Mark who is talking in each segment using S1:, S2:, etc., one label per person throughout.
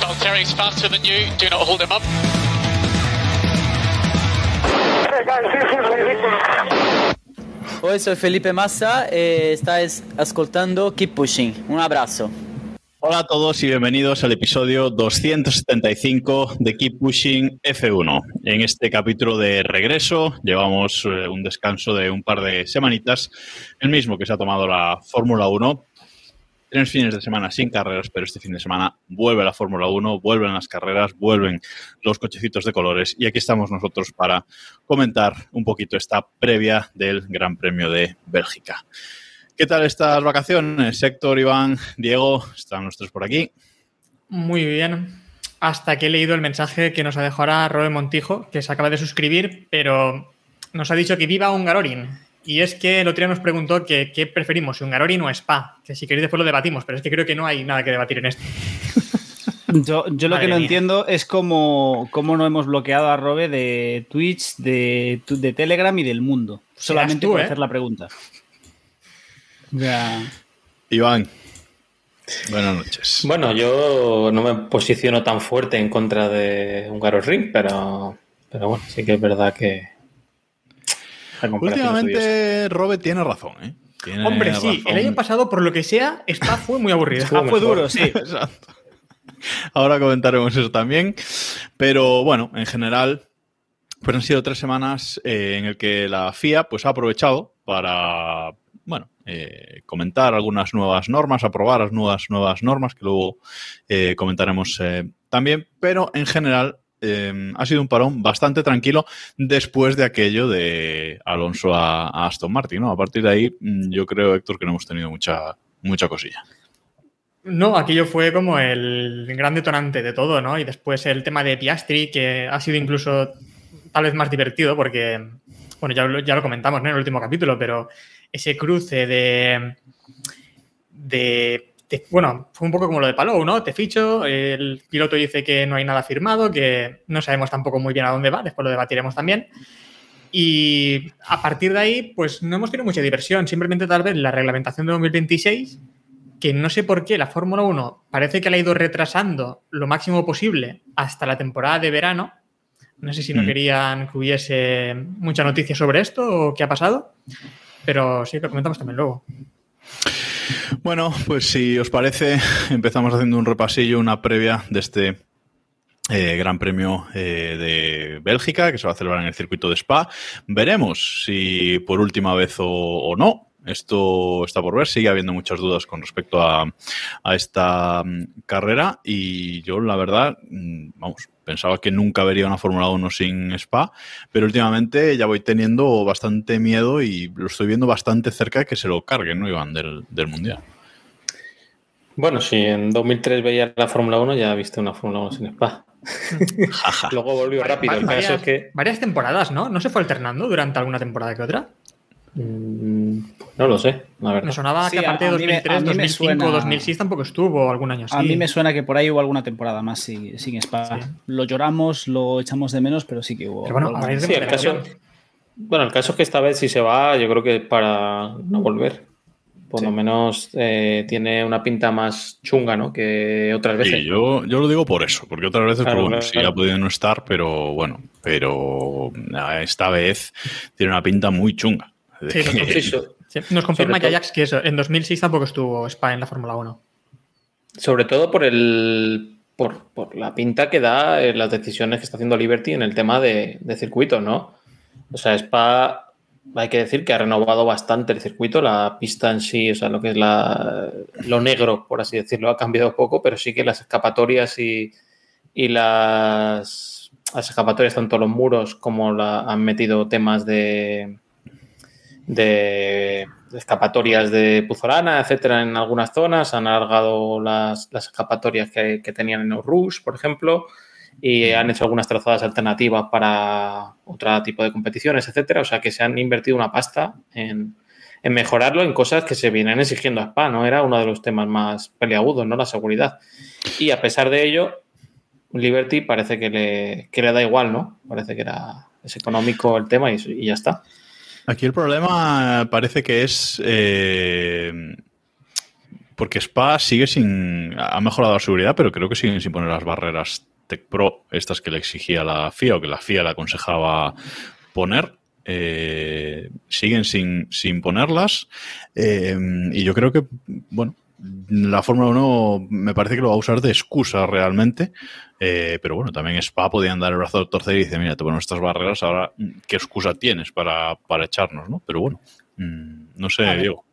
S1: Valtteri's faster than you. Do not hold him up.
S2: Hey guys, this is ridiculous.
S3: Hoy soy Felipe Massa e estáis ascoltando Keep Pushing. Un abrazo.
S4: Hola a todos y bienvenidos al episodio 275 de Keep Pushing F1. En este capítulo de regreso llevamos eh, un descanso de un par de semanitas, el mismo que se ha tomado la Fórmula 1. Tres fines de semana sin carreras, pero este fin de semana vuelve la Fórmula 1, vuelven las carreras, vuelven los cochecitos de colores y aquí estamos nosotros para comentar un poquito esta previa del Gran Premio de Bélgica. ¿Qué tal estas vacaciones? Héctor, Iván, Diego, están nuestros por aquí.
S5: Muy bien. Hasta que he leído el mensaje que nos ha dejado ahora Robe Montijo, que se acaba de suscribir, pero nos ha dicho que viva un Garorin. Y es que el otro día nos preguntó que qué preferimos, si un Garorin o Spa. Que si queréis después lo debatimos, pero es que creo que no hay nada que debatir en esto.
S6: Yo, yo lo que no
S5: mía.
S6: entiendo es cómo, cómo no hemos bloqueado a Robe de Twitch, de, de Telegram y del mundo. Solamente
S5: tú,
S6: por
S5: ¿eh?
S6: hacer la pregunta. Ya.
S4: Iván, buenas noches.
S7: Bueno, yo no me posiciono tan fuerte en contra de un Ring, pero, pero bueno, sí que es verdad que. la comparación es odiosa.
S4: Últimamente Robert tiene razón, ¿eh? Tiene
S5: Hombre, sí,
S4: razón.
S5: el año pasado, por lo que sea, Spa fue muy aburrido.
S6: Ah, fue duro, sí.
S4: Exacto. Ahora comentaremos eso también. Pero bueno, en general, pues han sido tres semanas eh, en el que la FIA pues, ha aprovechado para bueno, eh, comentar algunas nuevas normas, aprobar las nuevas, nuevas normas que luego eh, comentaremos eh, también. Pero en general eh, ha sido un parón bastante tranquilo después de aquello de Alonso a, Aston Martin. ¿no? A partir de ahí, mm, yo creo, Héctor, que no hemos tenido mucha, mucha cosilla.
S5: No, aquello fue como el gran detonante de todo, ¿no? Y después el tema de Piastri, que ha sido incluso tal vez más divertido, porque, bueno, ya, lo- comentamos en el último capítulo, pero ese cruce de, de, de- Bueno, fue un poco como lo de Palou, ¿no? Te ficho, el piloto dice que no hay nada firmado, que no sabemos tampoco muy bien a dónde va, después lo debatiremos también. Y a partir de ahí, pues no hemos tenido mucha diversión, simplemente tal vez la reglamentación de 2026 que no sé por qué la Fórmula 1 parece que la ha ido retrasando lo máximo posible hasta la temporada de verano. No sé si no
S4: Mm.
S5: querían que hubiese mucha noticia sobre esto o qué ha pasado, pero sí, lo comentamos también luego.
S4: Bueno, pues si os parece, empezamos haciendo un repasillo, una previa de este eh, Gran Premio eh, de Bélgica que se va a celebrar en el circuito de Spa. Veremos si por última vez o, o no. Esto está por ver, sigue habiendo muchas dudas con respecto a, a esta mm, carrera y yo la verdad, mm, vamos, pensaba que nunca vería una Fórmula 1 sin Spa, pero últimamente ya voy teniendo bastante miedo y lo estoy viendo bastante cerca de que se lo carguen, ¿no, Iván? Del, del Mundial.
S7: Bueno, si en 2003 veía la Fórmula 1, ya viste una Fórmula 1 sin Spa. Luego volvió rápido. El
S5: varias,
S7: caso es que.
S5: varias temporadas, ¿no? ¿No se fue alternando durante alguna temporada que otra?
S7: mm, no lo sé, la verdad.
S5: Me sonaba
S6: Sí,
S5: que aparte de
S6: a mí me-
S5: 2003,
S6: a mí me
S5: 2005
S6: suena-
S5: 2006 tampoco estuvo algún año así.
S6: A mí me suena que por ahí hubo alguna temporada más sin, sin Spa.
S5: Sí.
S6: Lo lloramos, lo echamos de menos, pero sí que hubo.
S5: Pero bueno, a
S7: Sí, el caso, bueno, el caso es que esta vez si se va, yo creo que para no volver. Por lo menos eh, tiene una pinta más chunga, ¿no? Que otras veces.
S4: Sí, yo, yo lo digo por eso, porque otras veces,
S7: Claro,
S4: pues, bueno,
S7: claro,
S4: sí
S7: claro.
S4: ha podido no estar, pero bueno, pero ah, esta vez tiene una pinta muy chunga.
S5: Sí,
S7: Sí,
S5: Sí, Nos confirma que
S7: todo-
S5: Ajax que eso, en 2006 tampoco estuvo Spa en la Fórmula 1.
S7: Sobre todo por el. Por, por la pinta que da eh, las decisiones que está haciendo Liberty en el tema de, de circuitos, ¿no? O sea, Spa, hay que decir que ha renovado bastante el circuito, la pista en sí, o sea, lo que es la, lo negro, por así decirlo, ha cambiado poco, pero sí que las escapatorias y, y las, las escapatorias, tanto los muros como la, han metido temas de, de escapatorias de Puzolana, etcétera, en algunas zonas, han alargado las, las escapatorias que, que tenían en Rush, por ejemplo, y han hecho algunas trazadas alternativas para otro tipo de competiciones, etcétera. O sea que se han invertido una pasta en, en mejorarlo en cosas que se vienen exigiendo a Spa, ¿no? Era uno de los temas más peliagudos, ¿no? La seguridad. Y a pesar de ello, Liberty parece que le, que le da igual, ¿no? Parece que era es económico el tema y, y ya está.
S4: Aquí el problema parece que es eh, porque Spa sigue sin. Ha mejorado la seguridad, pero creo que siguen sin poner las barreras Tech Pro, estas que le exigía la FIA o que la FIA le aconsejaba poner. Eh, siguen sin, sin ponerlas. Eh, y yo creo que, bueno, la Fórmula 1 me parece que lo va a usar de excusa realmente. Eh, pero bueno, también Spa podían dar el brazo al torcer y dice, mira, te ponemos estas barreras, ahora, ¿qué excusa tienes para, para echarnos? ¿no? Pero bueno, mm, no sé, Diego.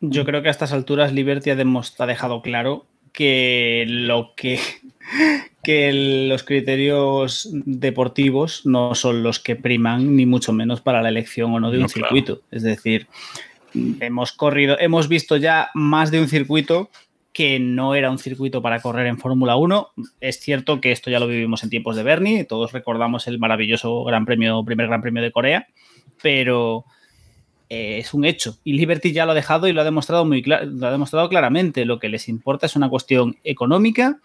S6: Yo creo que a estas alturas Liberty ha, ha dejado claro que lo que, que los criterios deportivos no son los que priman, ni mucho menos para la elección o no de un
S4: No, claro.
S6: circuito. Es decir, hemos corrido, hemos visto ya más de un circuito que no era un circuito para correr en Fórmula 1. Es cierto que esto ya lo vivimos en tiempos de Bernie, todos recordamos el maravilloso Gran Premio, primer Gran Premio de Corea, pero eh, es un hecho. Y Liberty ya lo ha dejado y lo ha demostrado muy lo ha demostrado claramente. Lo que les importa es una cuestión económica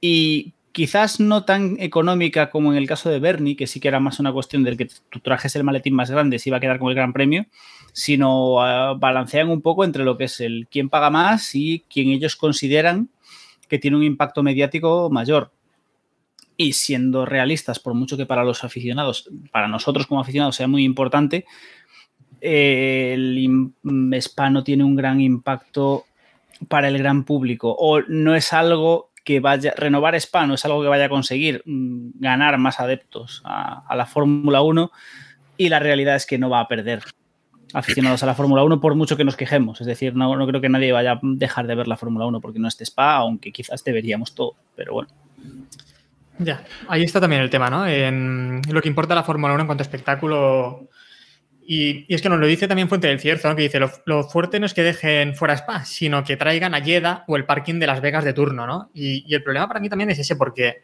S6: y quizás no tan económica como en el caso de Bernie, que sí que era más una cuestión del que tú trajes el maletín más grande si iba a quedar con el Gran Premio, sino ah, balancean un poco entre lo que es el quién paga más y quién ellos consideran que tiene un impacto mediático mayor. Y siendo realistas, por mucho que para los aficionados, para nosotros como aficionados sea muy importante, eh, el im- Spa no tiene un gran impacto para el gran público o no es algo que vaya, renovar Spa no es algo que vaya a conseguir mm, ganar más adeptos a, la Fórmula 1 y la realidad es que no va a perder aficionados a la Fórmula 1 por mucho que nos quejemos. Es decir, no, no creo que nadie vaya a dejar de ver la Fórmula 1 porque no esté Spa, aunque quizás deberíamos todo, pero bueno.
S5: Ya, ahí está también el tema, ¿no? En lo que importa la Fórmula 1 en cuanto a espectáculo. Y, es que nos lo dice también Fuente del Cierzo, ¿no? que dice, lo, fuerte no es que dejen fuera Spa, sino que traigan a Jeddah o el parking de Las Vegas de turno, ¿no? Y, y el problema para mí también es ese, porque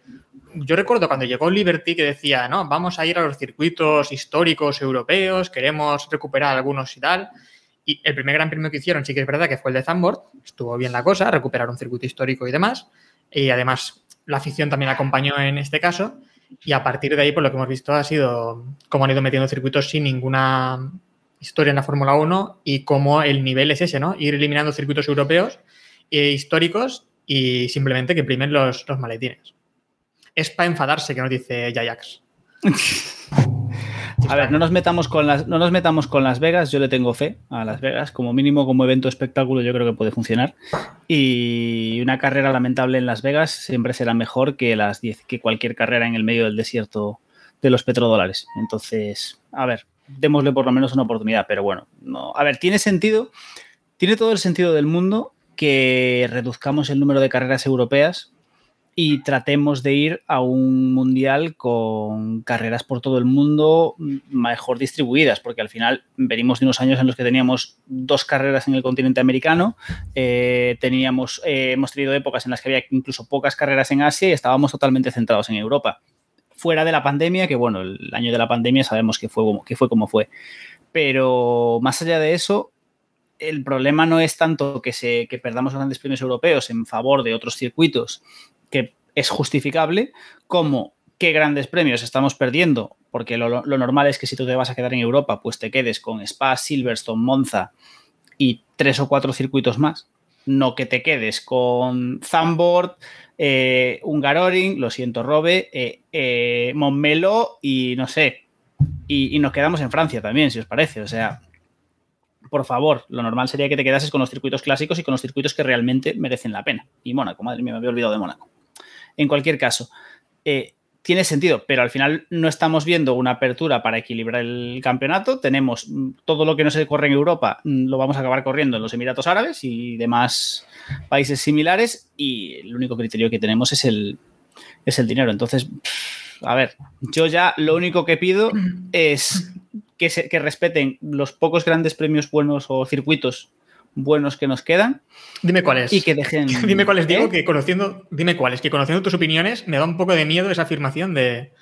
S5: yo recuerdo cuando llegó Liberty que decía, no, vamos a ir a los circuitos históricos europeos, queremos recuperar algunos y tal. Y el primer gran premio que hicieron sí que es verdad que fue el de Zandvoort, estuvo bien la cosa, recuperar un circuito histórico y demás. Y además la afición también acompañó en este caso. Y a partir de ahí, por lo que hemos visto, ha sido cómo han ido metiendo circuitos sin ninguna historia en la Fórmula 1 y cómo el nivel es ese, ¿no? Ir eliminando circuitos europeos e históricos y simplemente que primen los, los maletines. Es para enfadarse, que nos dice Yayax.
S6: A ver, no nos metamos con las, no nos metamos con Las Vegas. Yo le tengo fe a Las Vegas. Como mínimo, como evento espectáculo, yo creo que puede funcionar. Y una carrera lamentable en Las Vegas siempre será mejor que las 10, que cualquier carrera en el medio del desierto de los petrodólares. Entonces, a ver, démosle por lo menos una oportunidad. Pero bueno, no. A ver, tiene sentido, tiene todo el sentido del mundo que reduzcamos el número de carreras europeas y tratemos de ir a un mundial con carreras por todo el mundo mejor distribuidas, porque al final venimos de unos años en los que teníamos dos carreras en el continente americano, eh, teníamos, eh, hemos tenido épocas en las que había incluso pocas carreras en Asia y estábamos totalmente centrados en Europa. Fuera de la pandemia, que bueno, el año de la pandemia sabemos que fue como, que fue, como fue. Pero más allá de eso, el problema no es tanto que, se, que perdamos grandes premios europeos en favor de otros circuitos que es justificable, como qué grandes premios estamos perdiendo, porque lo, normal es que si tú te vas a quedar en Europa, pues te quedes con Spa, Silverstone, Monza y tres o cuatro circuitos más, no que te quedes con Zandvoort, eh, Hungaroring, lo siento, Robe, eh, eh, y no sé, y, y nos quedamos en Francia también, si os parece, o sea, por favor, lo normal sería que te quedases con los circuitos clásicos y con los circuitos que realmente merecen la pena. Y Mónaco, madre mía, me había olvidado de Mónaco. En cualquier caso, eh, tiene sentido, pero al final no estamos viendo una apertura para equilibrar el campeonato. Tenemos mm, todo lo que no se corre en Europa, mm, lo vamos a acabar corriendo en los Emiratos Árabes y demás países similares, y el único criterio que tenemos es el, es el dinero. Entonces, a ver, yo ya lo único que pido es que, se, que respeten los pocos grandes premios buenos o circuitos buenos que nos quedan.
S5: Dime cuáles.
S6: Y que dejen.
S5: dime cuáles, digo,
S6: ¿Eh?
S5: que conociendo. Dime cuáles, que conociendo tus opiniones, me da un poco de miedo esa afirmación de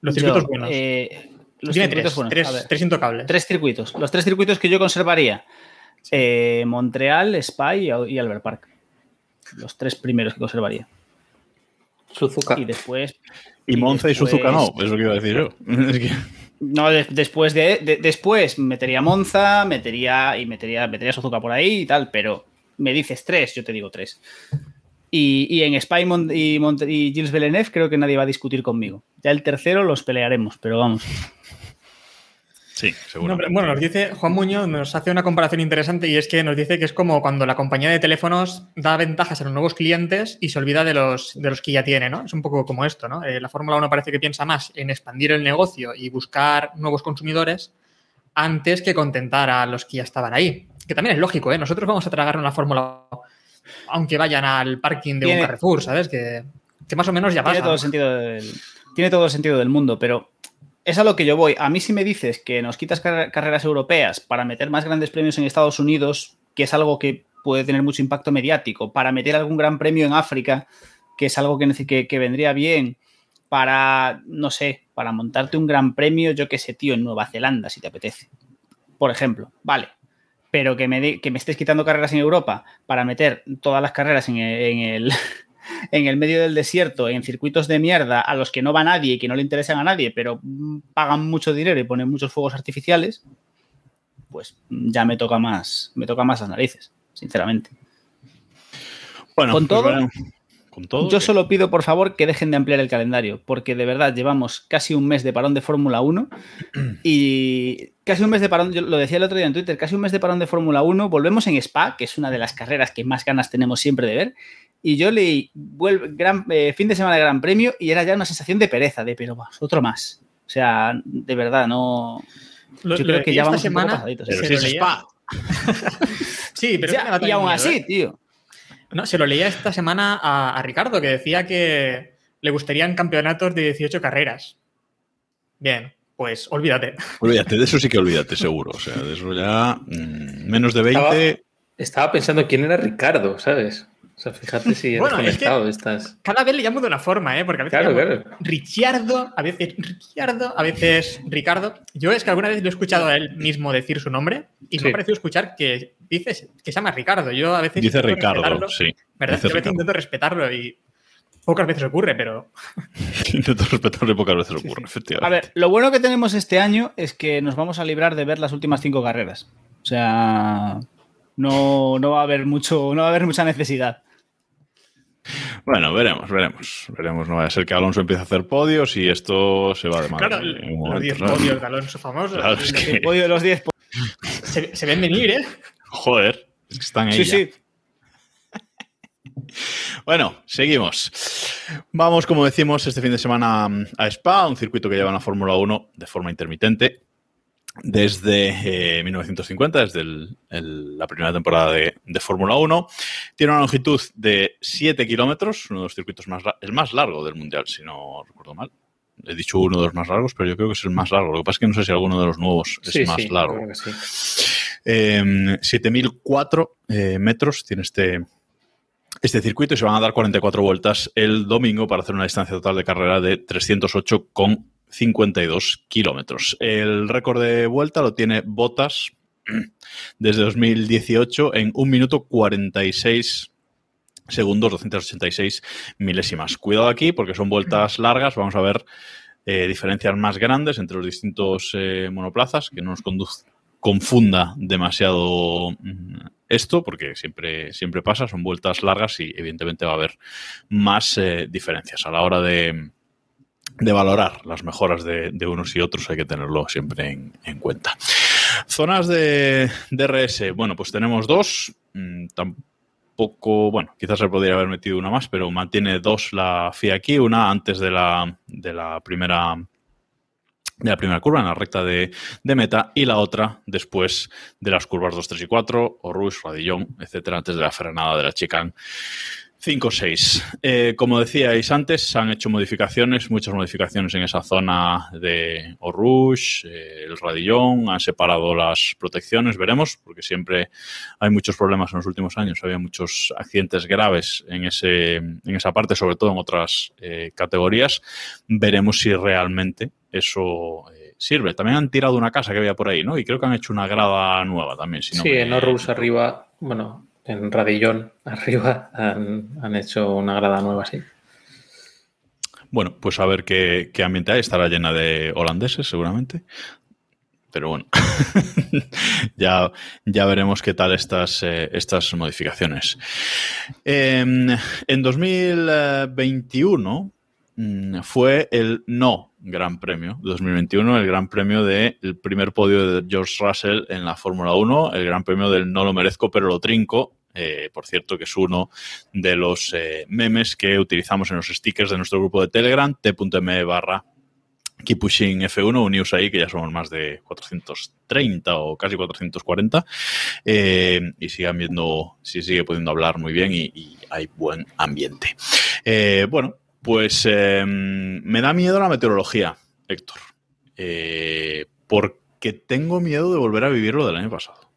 S5: los circuitos
S6: Yo,
S5: buenos.
S6: eh, los
S5: Dime
S6: circuitos
S5: tres,
S6: buenos.
S5: tres, tres intocables.
S6: Tres circuitos. Los tres circuitos que yo conservaría. Eh, Montreal, Spa y, Albert Park. Los tres primeros que conservaría.
S7: Suzuka.
S6: Y después.
S4: Y Monza y
S6: después-
S4: Suzuka no, es lo que iba a decir yo. Es que-
S6: No, de- después de, de- después metería Monza, metería y metería, metería Suzuka por ahí y tal, pero me dices tres, yo te digo tres. Y, y en Spa y, y Gilles Villeneuve creo que nadie va a discutir conmigo. Ya el tercero los pelearemos, pero vamos.
S4: Sí, seguro.
S5: bueno, nos dice Juan Muñoz, nos hace una comparación interesante y es que nos dice que es como cuando la compañía de teléfonos da ventajas a los nuevos clientes y se olvida de los, de los que ya tiene, ¿no? Es un poco como esto, ¿no? Eh, la Fórmula 1 parece que piensa más en expandir el negocio y buscar nuevos consumidores antes que contentar a los que ya estaban ahí. Que también es lógico, ¿eh? Nosotros vamos a tragarnos la Fórmula 1 aunque vayan al parking de
S6: Tiene-
S5: un Carrefour, ¿sabes? Que, que más o menos ya pasa.
S6: Tiene todo, sentido del, tiene todo el sentido del mundo, pero es a lo que yo voy. A mí si me dices que nos quitas car- carreras europeas para meter más grandes premios en Estados Unidos, que es algo que puede tener mucho impacto mediático, para meter algún gran premio en África, que es algo que, que, que vendría bien, para, no sé, para montarte un gran premio, yo qué sé, tío, en Nueva Zelanda, si te apetece. Por ejemplo, vale. Pero que me, que me estés quitando carreras en Europa para meter todas las carreras en en el, en el medio del desierto, en circuitos de mierda a los que no va nadie y que no le interesan a nadie, pero pagan mucho dinero y ponen muchos fuegos artificiales, pues ya me toca más, me toca más las narices, sinceramente.
S4: Bueno,
S6: con
S4: pues
S6: todo.
S4: Con todo.
S6: Yo
S4: que-
S6: solo pido, por favor, que dejen de ampliar el calendario, porque de verdad llevamos casi un mes de parón de Fórmula 1 y casi un mes de parón, yo lo decía el otro día en Twitter, casi un mes de parón de Fórmula 1, volvemos en Spa, que es una de las carreras que más ganas tenemos siempre de ver, y yo leí vuelve, gran, eh, fin de semana de Gran Premio y era ya una sensación de pereza, de pero vas, otro más. O sea, de verdad, no...
S5: Lo-
S6: yo
S5: lo
S6: creo que ya
S5: esta
S6: vamos un poco
S5: semana,
S6: pasaditos.
S4: Pero
S5: se
S4: si
S5: lo
S4: es
S5: leía.
S4: Spa.
S5: Sí, pero
S6: Ya, y aún
S5: miedo,
S6: así,
S5: ¿eh?
S6: tío.
S5: No, se lo leía esta semana a, a Ricardo, que decía que le gustarían campeonatos de 18 carreras. Bien, pues olvídate.
S4: Olvídate, de eso sí que olvídate, seguro. O sea, de eso ya. mm, menos de 20.
S7: Estaba pensando quién era Ricardo, ¿sabes? O sea, fíjate si
S5: Bueno, es que-
S7: conectado estás.
S5: Cada vez le llamo de una forma, ¿eh? Porque a veces
S7: Claro,
S5: llamo
S7: claro.
S5: Ricciardo, a veces Ricciardo, a veces Ricardo. Yo es que alguna vez lo he escuchado a él mismo decir su nombre y me ha parecido escuchar que dice que se llama Ricardo. Yo a veces
S4: Dice Ricardo, sí.
S5: ¿Verdad?
S4: Dice
S5: Yo a veces
S4: Ricardo.
S5: intento respetarlo y pocas veces ocurre, pero
S4: Intento respetarle pocas veces ocurre, efectivamente.
S6: A ver, lo bueno que tenemos este año es que nos vamos a librar de ver las últimas cinco carreras. O sea, no, no va a haber mucho, no va a haber mucha necesidad.
S4: Bueno, veremos, veremos. Veremos, no vaya a ser que Alonso empiece a hacer podios y esto se va de madre.
S5: claro, los
S4: momento,
S5: 10
S4: ¿sabes?
S5: podios de Alonso famosos
S4: Claro, es que-
S6: El podio de los 10.
S5: se, se ven venir, ¿eh?
S4: Joder, es que están ahí.
S6: Sí,
S4: ya.
S6: sí.
S4: Bueno, seguimos. Vamos, como decimos, este fin de semana a Spa, un circuito que lleva en la Fórmula 1 de forma intermitente desde eh, 1950, desde el- el- la primera temporada de, de Fórmula 1. Tiene una longitud de 7 kilómetros, uno de los circuitos más, el más largo del Mundial, si no recuerdo mal. He dicho uno de los más largos, pero yo creo que es el más largo. Lo que pasa es que no sé si alguno de los nuevos es
S7: Sí,
S4: más
S7: sí,
S4: largo.
S7: sí.
S4: Eh, 7.004 eh, metros tiene este, este circuito y se van a dar 44 vueltas el domingo para hacer una distancia total de carrera de 308,52 kilómetros. El récord de vuelta lo tiene Bottas desde 2018 en 1 minuto 46 segundos, 286 milésimas. Cuidado aquí porque son vueltas largas, vamos a ver eh, diferencias más grandes entre los distintos eh, monoplazas, que no nos conduz- confunda demasiado mm, esto, porque siempre, siempre pasa, son vueltas largas y evidentemente va a haber más eh, diferencias a la hora de, de valorar las mejoras de, unos y otros, hay que tenerlo siempre en, en cuenta. Zonas de DRS, bueno, pues tenemos dos, mm, tampoco, bueno, quizás se podría haber metido una más, pero mantiene dos la FIA aquí, una antes de la, de la primera de la primera curva en la recta de, meta y la otra después de las curvas 2, 3 y 4, o Rush, Radillón, etcétera, antes de la frenada de la chicane 5-6. Eh, como decíais antes, se han hecho modificaciones, muchas modificaciones en esa zona de Orush, eh, el Radillón, han separado las protecciones, veremos, porque siempre hay muchos problemas en los últimos años, había muchos accidentes graves en, ese, en esa parte, sobre todo en otras eh, categorías. Veremos si realmente eso eh, sirve. También han tirado una casa que había por ahí, ¿no? Y creo que han hecho una grada nueva también. Si no
S7: sí,
S4: me-
S7: en Horus arriba, bueno, en Radillón arriba han, han hecho una grada nueva, sí.
S4: Bueno, pues a ver qué, qué ambiente hay. Estará llena de holandeses, seguramente. Pero bueno, ya, ya veremos qué tal estas, eh, estas modificaciones. Eh, en 2021 mm, fue el no Gran Premio 2021, el Gran Premio del primer podio de George Russell en la Fórmula 1, el Gran Premio del no lo merezco pero lo trinco, eh, por cierto, que es uno de los eh, memes que utilizamos en los stickers de nuestro grupo de Telegram, t.me barra Keep Pushing F1, unidos ahí, que ya somos más de 430 o casi 440, eh, y sigan viendo si sigue pudiendo hablar muy bien y, hay buen ambiente. Bueno, pues eh, me da miedo la meteorología, Héctor, porque tengo miedo de volver a vivir lo del año pasado.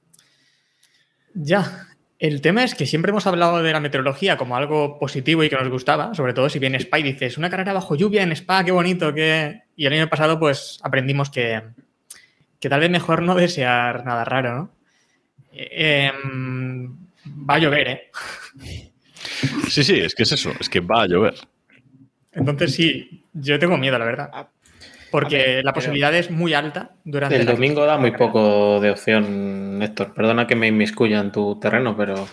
S5: Ya. El tema es que siempre hemos hablado de la meteorología como algo positivo y que nos gustaba, sobre todo si viene Spa y dices, una carrera bajo lluvia en Spa, qué bonito, que... Y el año pasado pues aprendimos que, que tal vez mejor no desear nada raro, ¿no? Eh, em, va a llover, ¿eh?
S4: Sí, sí, es que es eso, es que va a llover.
S5: Entonces sí, yo tengo miedo, la verdad. Porque
S6: ver,
S5: la
S6: pero-
S5: posibilidad es muy alta durante
S7: El domingo da muy poco de opción, Héctor. Perdona que me inmiscuya en tu terreno, pero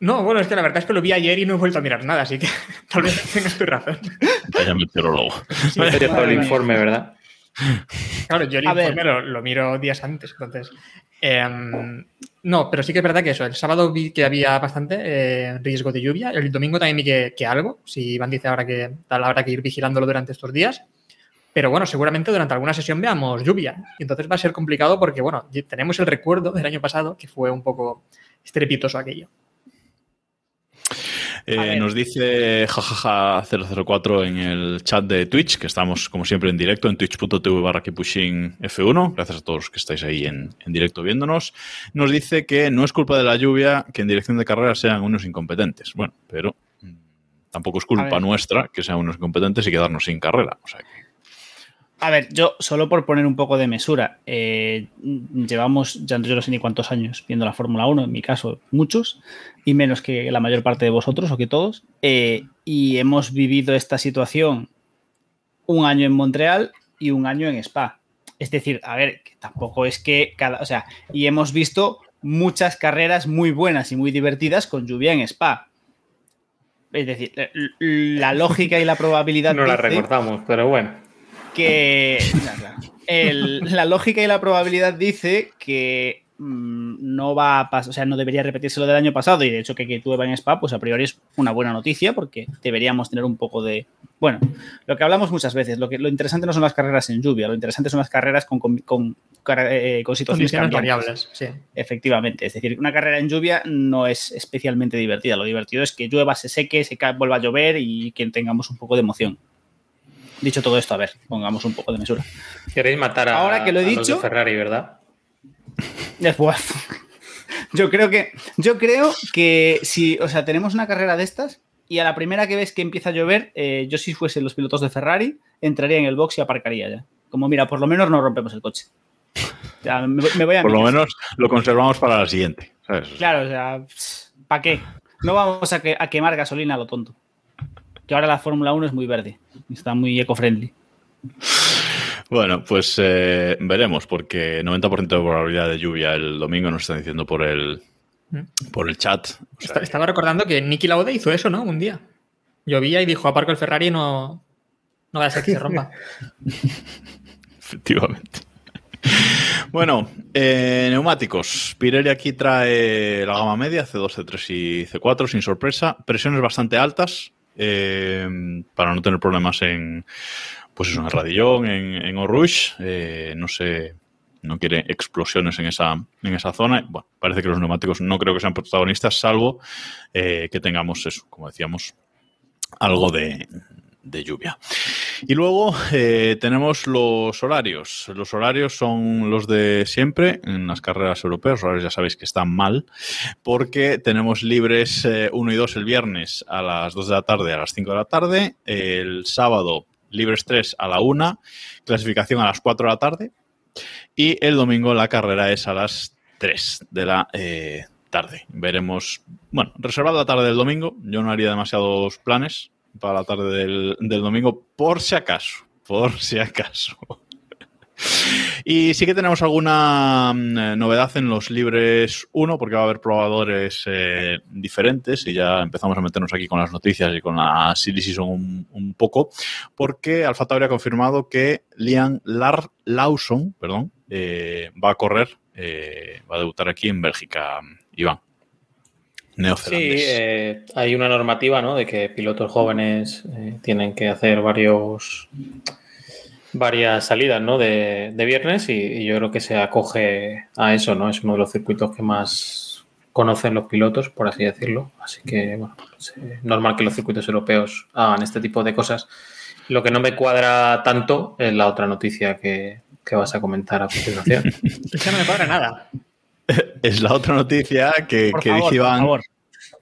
S5: No, bueno, es que la verdad es que lo vi ayer y no he vuelto a mirar nada, así que tal vez tengas tu razón.
S4: Vaya meteorólogo.
S7: no te llegado el informe, ¿verdad?
S5: Claro, yo el
S6: A
S5: informe lo, lo miro días antes, entonces. em, no, pero sí que es verdad que eso. El sábado vi que había bastante eh, riesgo de lluvia. El domingo también vi que, que algo. Si Iván dice ahora que tal habrá que ir vigilándolo durante estos días. Pero bueno, seguramente durante alguna sesión veamos lluvia. Y entonces va a ser complicado porque, bueno, tenemos el recuerdo del año pasado que fue un poco estrepitoso aquello.
S4: Eh, nos dice jajaja004 en el chat de Twitch, que estamos como siempre en directo en twitch.tv barra keeppushing F1. Gracias a todos los que estáis ahí en, en directo viéndonos. Nos dice que no es culpa de la lluvia que en dirección de carrera sean unos incompetentes. Bueno, pero mm, tampoco es culpa nuestra que sean unos incompetentes y quedarnos sin carrera. O sea, que-
S6: A ver, yo solo por poner un poco de mesura, eh, llevamos, ya yo no sé ni cuántos años viendo la Fórmula 1, en mi caso muchos, y menos que la mayor parte de vosotros o que todos, eh, y hemos vivido esta situación un año en Montreal y un año en Spa. Es decir, a ver, que tampoco es que cada, o sea, y hemos visto muchas carreras muy buenas y muy divertidas con lluvia en Spa. Es decir, la lógica y la probabilidad
S7: No la
S6: dice-
S7: recordamos, pero bueno.
S6: Que. El- la lógica y la probabilidad dice que mm, no va a pasar, o sea, no debería repetirse lo del año pasado y de hecho que, que llueva en Spa, pues a priori es una buena noticia porque deberíamos tener un poco de... Bueno, lo que hablamos muchas veces, lo, que, lo interesante no son las carreras en lluvia, lo interesante son las carreras con, con, con, eh, con situaciones
S5: variables, sí.
S6: Efectivamente, es decir, una carrera en lluvia no es especialmente divertida. Lo divertido es que llueva, se seque, se vuelva a llover y que tengamos un poco de emoción. Dicho todo esto, a ver, pongamos un poco de mesura.
S7: Queréis matar a,
S6: Ahora que lo he
S7: a los de Ferrari, ¿verdad?
S6: Después, yo creo que, yo creo que si, o sea, tenemos una carrera de estas y a la primera que ves que empieza a llover, eh, yo si fuese los pilotos de Ferrari, entraría en el box y aparcaría ya. Como mira, por lo menos no rompemos el coche. Ya, me, me voy a
S4: por lo menos lo conservamos para la siguiente. ¿sabes?
S6: Claro, o sea, ¿para qué? No vamos a, que- a quemar gasolina a lo tonto. Que ahora la Fórmula 1 es muy verde. Está muy eco-friendly.
S4: Bueno, pues eh, veremos, porque 90% de probabilidad de lluvia el domingo nos están diciendo por el, por el chat. O sea,
S5: Está- Estaba recordando que Nicky Lauda hizo eso, ¿no? Un día. Llovía y dijo, aparco el Ferrari y no, no va a ser que se rompa.
S4: Efectivamente. Bueno, eh, neumáticos. Pirelli aquí trae la gama media, C2, C3 y C4, sin sorpresa. Presiones bastante altas eh, para no tener problemas en, pues eso, en radillón, en, en. Eh, no sé no quiere explosiones en esa, en esa zona. Bueno, parece que los neumáticos no creo que sean protagonistas, salvo eh, que tengamos eso, como decíamos, algo de lluvia. Y luego eh, tenemos los horarios. Los horarios son los de siempre en las carreras europeas. Los horarios ya sabéis que están mal porque tenemos libres 1 y 2 el viernes a las 2 de la tarde a las 5 de la tarde. El sábado libres 3 a la 1, clasificación a las 4 de la tarde. Y el domingo la carrera es a las 3 de la eh, tarde. Veremos, bueno, reservada la tarde del domingo. Yo no haría demasiados planes para la tarde del, del domingo, por si acaso, por si acaso. Y sí que tenemos alguna mm, novedad en los libres 1, porque va a haber probadores eh, diferentes y ya empezamos a meternos aquí con las noticias y con la Silly un poco, porque Alfa Tauri ha confirmado que Liam Lar Lawson perdón, eh, va a correr, eh, va a debutar aquí en Bélgica, Iván.
S7: Sí, eh, hay una normativa ¿no? de que pilotos jóvenes eh, tienen que hacer varios varias salidas ¿no? de, de viernes y, y yo creo que se acoge a eso, ¿no? Es uno de los circuitos que más conocen los pilotos, por así decirlo. Así que, bueno, es eh, normal que los circuitos europeos hagan este tipo de cosas. Lo que no me cuadra tanto es la otra noticia que, que vas a comentar a continuación.
S5: Es que no me cuadra nada.
S4: Es la otra noticia que,
S6: Por
S4: que
S6: favor,
S4: dice
S6: por
S4: Iván,
S6: favor.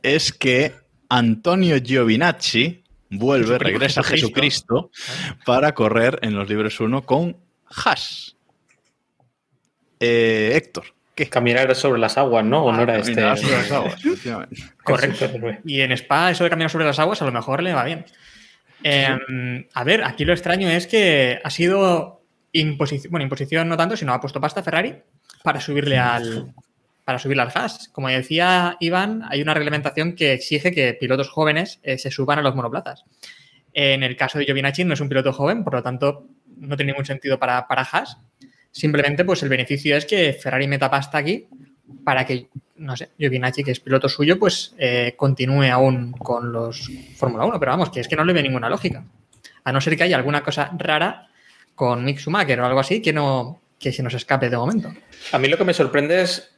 S4: es que Antonio Giovinacci vuelve,
S5: Jesucristo,
S4: regresa a Jesucristo para correr en los libres 1 con Haas. Eh, Héctor, ¿qué?
S7: Caminar sobre las aguas, ¿no? ¿O no era este?
S4: Caminar sobre las aguas, efectivamente.
S5: Correcto. Y en Spa, eso de caminar sobre las aguas, a lo mejor le va bien. Eh, a ver, aquí lo extraño es que ha sido imposición, bueno, imposición no tanto, sino ha puesto pasta Ferrari para subirle al para subirle al Haas. Como decía Iván, hay una reglamentación que exige que pilotos jóvenes eh, se suban a los monoplazas. En el caso de Giovinacci no es un piloto joven, por lo tanto no tiene ningún sentido para, para Haas. Simplemente, pues el beneficio es que Ferrari meta pasta aquí para que, no sé, Giovinacci, que es piloto suyo, pues eh, continúe aún con los Fórmula 1. Pero vamos, que es que no le ve ninguna lógica. A no ser que haya alguna cosa rara con Mick Schumacher o algo así que no que se nos escape de momento.
S7: A mí lo que me sorprende es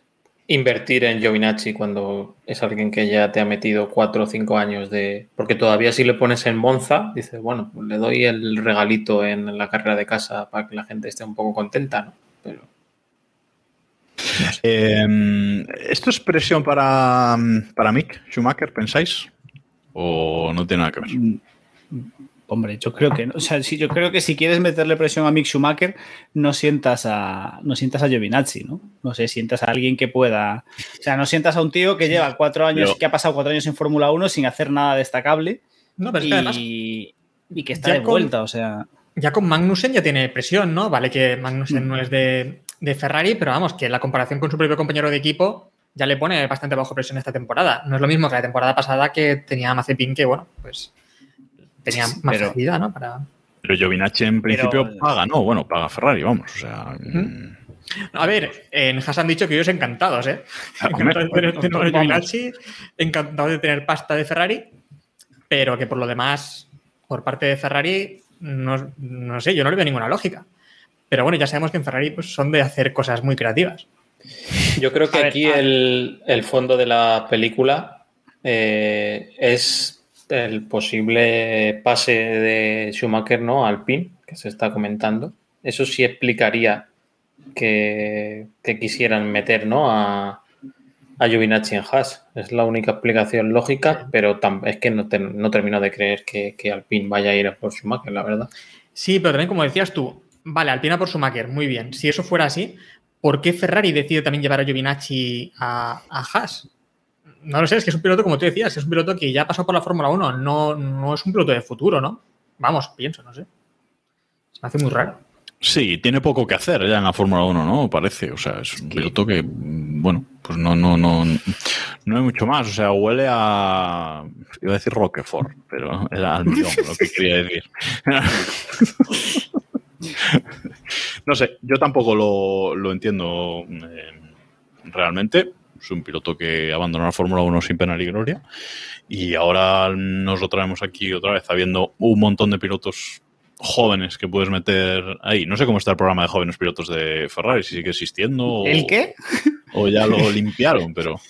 S7: invertir en Giovinacci cuando es alguien que ya te ha metido cuatro o cinco años de... Porque todavía si le pones en Monza, dices, bueno, pues le doy el regalito en la carrera de casa para que la gente esté un poco contenta, ¿no? Pero
S4: Eh, ¿Esto es presión para, para Mick Schumacher, pensáis? ¿O no tiene nada que ver?
S6: Hombre, yo creo que no. O sea, si, yo creo que si quieres meterle presión a Mick Schumacher, no sientas a, no sientas a Giovinazzi, ¿no? No sé, sientas a alguien que pueda. O sea, no sientas a un tío que lleva cuatro años,
S4: Pero-
S6: que ha pasado cuatro años en Fórmula 1 sin hacer nada destacable
S5: No, pero es que además
S6: y, que está de
S5: con-
S6: vuelta, o sea.
S5: ya con Magnussen ya tiene presión, ¿no? Vale que Magnussen no es de, de Ferrari, pero vamos, que la comparación con su propio compañero de equipo ya le pone bastante bajo presión esta temporada. No es lo mismo que la temporada pasada que tenía Mazepin, que bueno, pues tenía
S6: Sí,
S5: más
S6: pero-
S5: facilidad, ¿no? Para...
S4: Pero Giovinacci en principio
S6: Pero-
S4: paga, no, bueno, paga Ferrari, vamos. O sea, mm,
S5: A ver, en Haas han dicho que ellos encantados, ¿eh?
S4: Ah,
S5: Encantados de tener, de tener
S6: vamos.
S5: Giovinazzi, encantados de tener pasta de Ferrari, pero que por lo demás, por parte de Ferrari, no, no sé, yo no le veo ninguna lógica. Pero bueno, ya sabemos que en Ferrari pues, son de hacer cosas muy creativas.
S7: yo creo que
S6: ver,
S7: aquí el, el fondo de la película eh, es el posible pase de Schumacher ¿no? al PIN, que se está comentando. Eso sí explicaría que, que quisieran meter ¿no? a, a Giovinacci en Haas. Es la única explicación lógica, pero es que no, te- no termino de creer que, que Alpine vaya a ir a por Schumacher, la verdad.
S5: Sí, pero también como decías tú, vale, Alpina por Schumacher, muy bien. Si eso fuera así, ¿por qué Ferrari decide también llevar a Giovinacci a, a Haas? No lo sé, es que es un piloto, como tú decías, es un piloto que ya pasó por la Fórmula 1, no, no es un piloto de futuro, ¿no? Vamos, pienso, no sé. Se me hace muy raro.
S4: Sí, tiene poco que hacer ya en la Fórmula 1, ¿no? Parece. O sea, es un piloto que, bueno, pues no, no, no, no hay mucho más. O sea, huele a. Iba a decir Roquefort, pero era almidón lo que quería decir. no sé, yo tampoco lo, lo entiendo eh, realmente. Es un piloto que abandonó la Fórmula 1 sin pena ni gloria. Y ahora nos lo traemos aquí otra vez, habiendo un montón de pilotos jóvenes que puedes meter ahí. No sé cómo está el programa de jóvenes pilotos de Ferrari, si sigue existiendo. O,
S6: ¿El qué?
S4: O ya lo limpiaron, pero.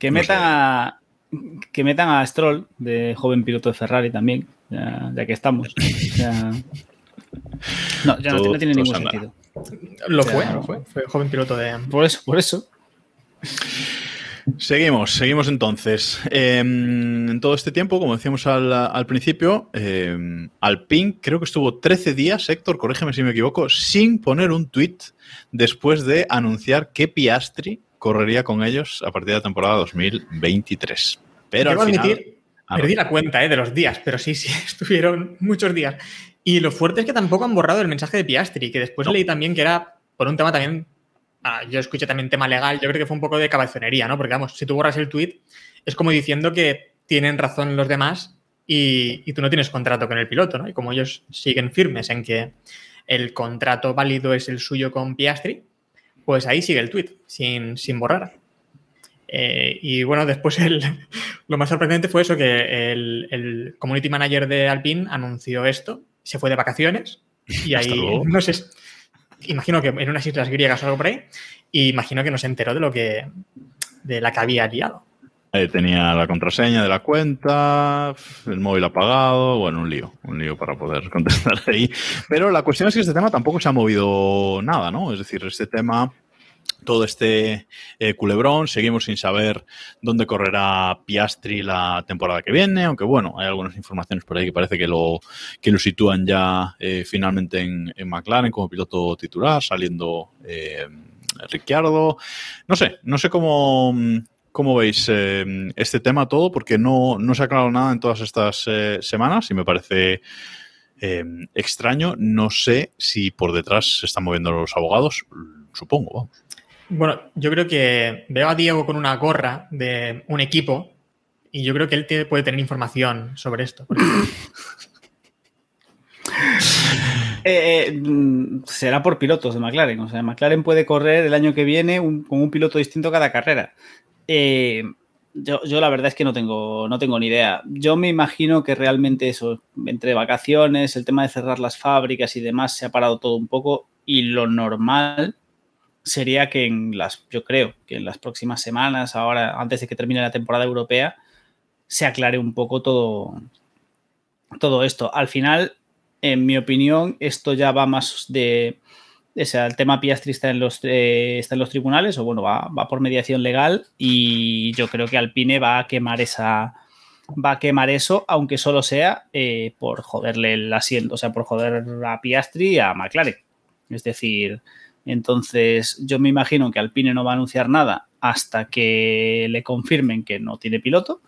S6: Que
S4: No
S6: metan
S4: sé.
S6: a. Que metan a Stroll, de joven piloto de Ferrari también, ya, ya que estamos. No, ya no,
S4: Todo-
S6: no tiene ningún sentido.
S5: Lo fue, lo fue. Fue joven piloto de.
S6: Por eso, por eso.
S4: Seguimos, seguimos entonces. Eh, en todo este tiempo, como decíamos al, al principio, eh, Alpine creo que estuvo 13 días, Héctor, corrígeme si me equivoco, sin poner un tweet después de anunciar que Piastri correría con ellos a partir de la temporada 2023. Pero
S5: Debo
S4: al final,
S5: admitir,
S4: Ah,
S5: perdí la cuenta eh, de los días, pero sí, sí, estuvieron muchos días. Y lo fuerte es que tampoco han borrado el mensaje de Piastri, que después
S4: No.
S5: leí también que era por un tema también. ah, yo escuché también tema legal, yo creo que fue un poco de cabezonería, ¿no? Porque vamos, si tú borras el tweet, es como diciendo que tienen razón los demás y, y tú no tienes contrato con el piloto, ¿no? Y como ellos siguen firmes en que el contrato válido es el suyo con Piastri, pues ahí sigue el tweet, sin, sin borrar. Eh, y bueno, después el, lo más sorprendente fue eso, que el, el community manager de Alpine anunció esto, se fue de vacaciones y ahí, no sé, imagino que en unas islas griegas o algo por ahí, y imagino que no se enteró de lo que, de la que había liado.
S4: Eh, tenía la contraseña de la cuenta, el móvil apagado, bueno, un lío, un lío para poder contestar ahí. Pero la cuestión es que este tema tampoco se ha movido nada, ¿no? Es decir, este tema, todo este eh, culebrón, seguimos sin saber dónde correrá Piastri la temporada que viene, aunque bueno, hay algunas informaciones por ahí que parece que lo, que lo sitúan ya eh, finalmente en, en McLaren como piloto titular, saliendo eh, Ricciardo. No sé, no sé cómo, cómo veis este tema todo, porque no, no se ha aclarado nada en todas estas semanas y me parece extraño. No sé si por detrás se están moviendo los abogados, supongo, vamos.
S5: Bueno, yo creo que veo a Diego con una gorra de un equipo y yo creo que él tiene- puede tener información sobre esto.
S6: Eh, eh, mm, será por pilotos de McLaren. O sea, McLaren puede correr el año que viene con un piloto distinto cada carrera. Eh, yo, yo la verdad es que no tengo, no tengo ni idea. Yo me imagino que realmente eso, entre vacaciones, el tema de cerrar las fábricas y demás, se ha parado todo un poco y lo normal sería que en las, yo creo que en las próximas semanas, ahora, antes de que termine la temporada europea, se aclare un poco todo, todo esto. Al final, en mi opinión, esto ya va más de. O sea, el tema Piastri está en los, eh, está en los tribunales, o bueno, va, va por mediación legal, y yo creo que Alpine va a quemar esa. Va a quemar eso, aunque solo sea eh, por joderle el asiento, o sea, por joder a Piastri y a McLaren. Es decir, entonces yo me imagino que Alpine no va a anunciar nada hasta que le confirmen que no tiene piloto.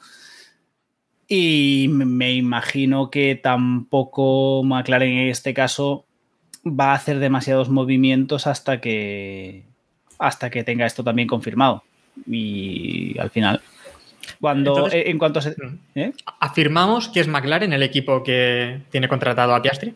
S6: Y me imagino que tampoco McLaren en este caso va a hacer demasiados movimientos hasta que hasta que tenga esto también confirmado. Y al final, cuando
S5: Entonces-
S6: eh, en cuanto se ¿eh?
S5: Afirmamos que es McLaren el equipo que tiene contratado a Piastri.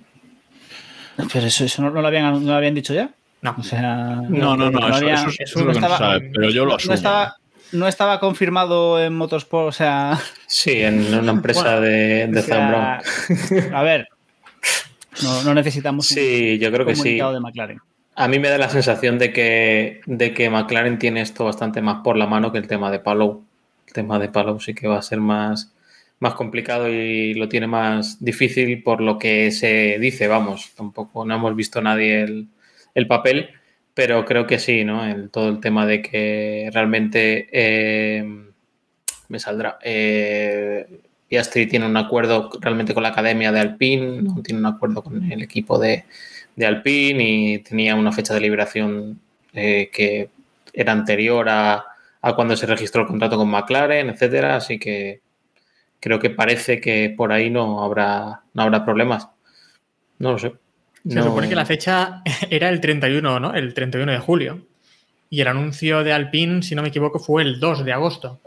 S6: Pero eso, eso no, no lo habían, no lo habían dicho ya.
S5: No.
S6: O sea,
S4: No, no, no, eso, es,
S5: eso
S4: eso es lo que no
S6: estaba-
S4: se sabe, pero yo lo
S6: no
S4: asumo.
S6: estaba, no estaba confirmado en Motorsport, o sea,
S7: Sí, en una empresa
S5: Bueno,
S7: de, de
S6: o sea, a ver, no, no necesitamos
S7: Sí, yo creo que sí.
S6: comunicado de McLaren.
S7: A mí me da la sensación de que, de que McLaren tiene esto bastante más por la mano que el tema de Palou. El tema de Palou sí que va a ser más, más complicado y lo tiene más difícil por lo que se dice, vamos. Tampoco no hemos visto nadie el, el papel, pero creo que sí, ¿no? El, todo el tema de que realmente eh, me saldrá. Eh, Piastri tiene un acuerdo realmente con la academia de Alpine, no tiene un acuerdo con el equipo de, Alpine y tenía una fecha de liberación eh, que era anterior a, a cuando se registró el contrato con McLaren, etcétera. Así que creo que parece que por ahí no habrá, no habrá problemas. No lo sé.
S5: Se
S7: No-
S5: supone que la fecha era el 31, ¿no? El 31 de julio. Y el anuncio de Alpine, si no me equivoco, fue el 2 de agosto.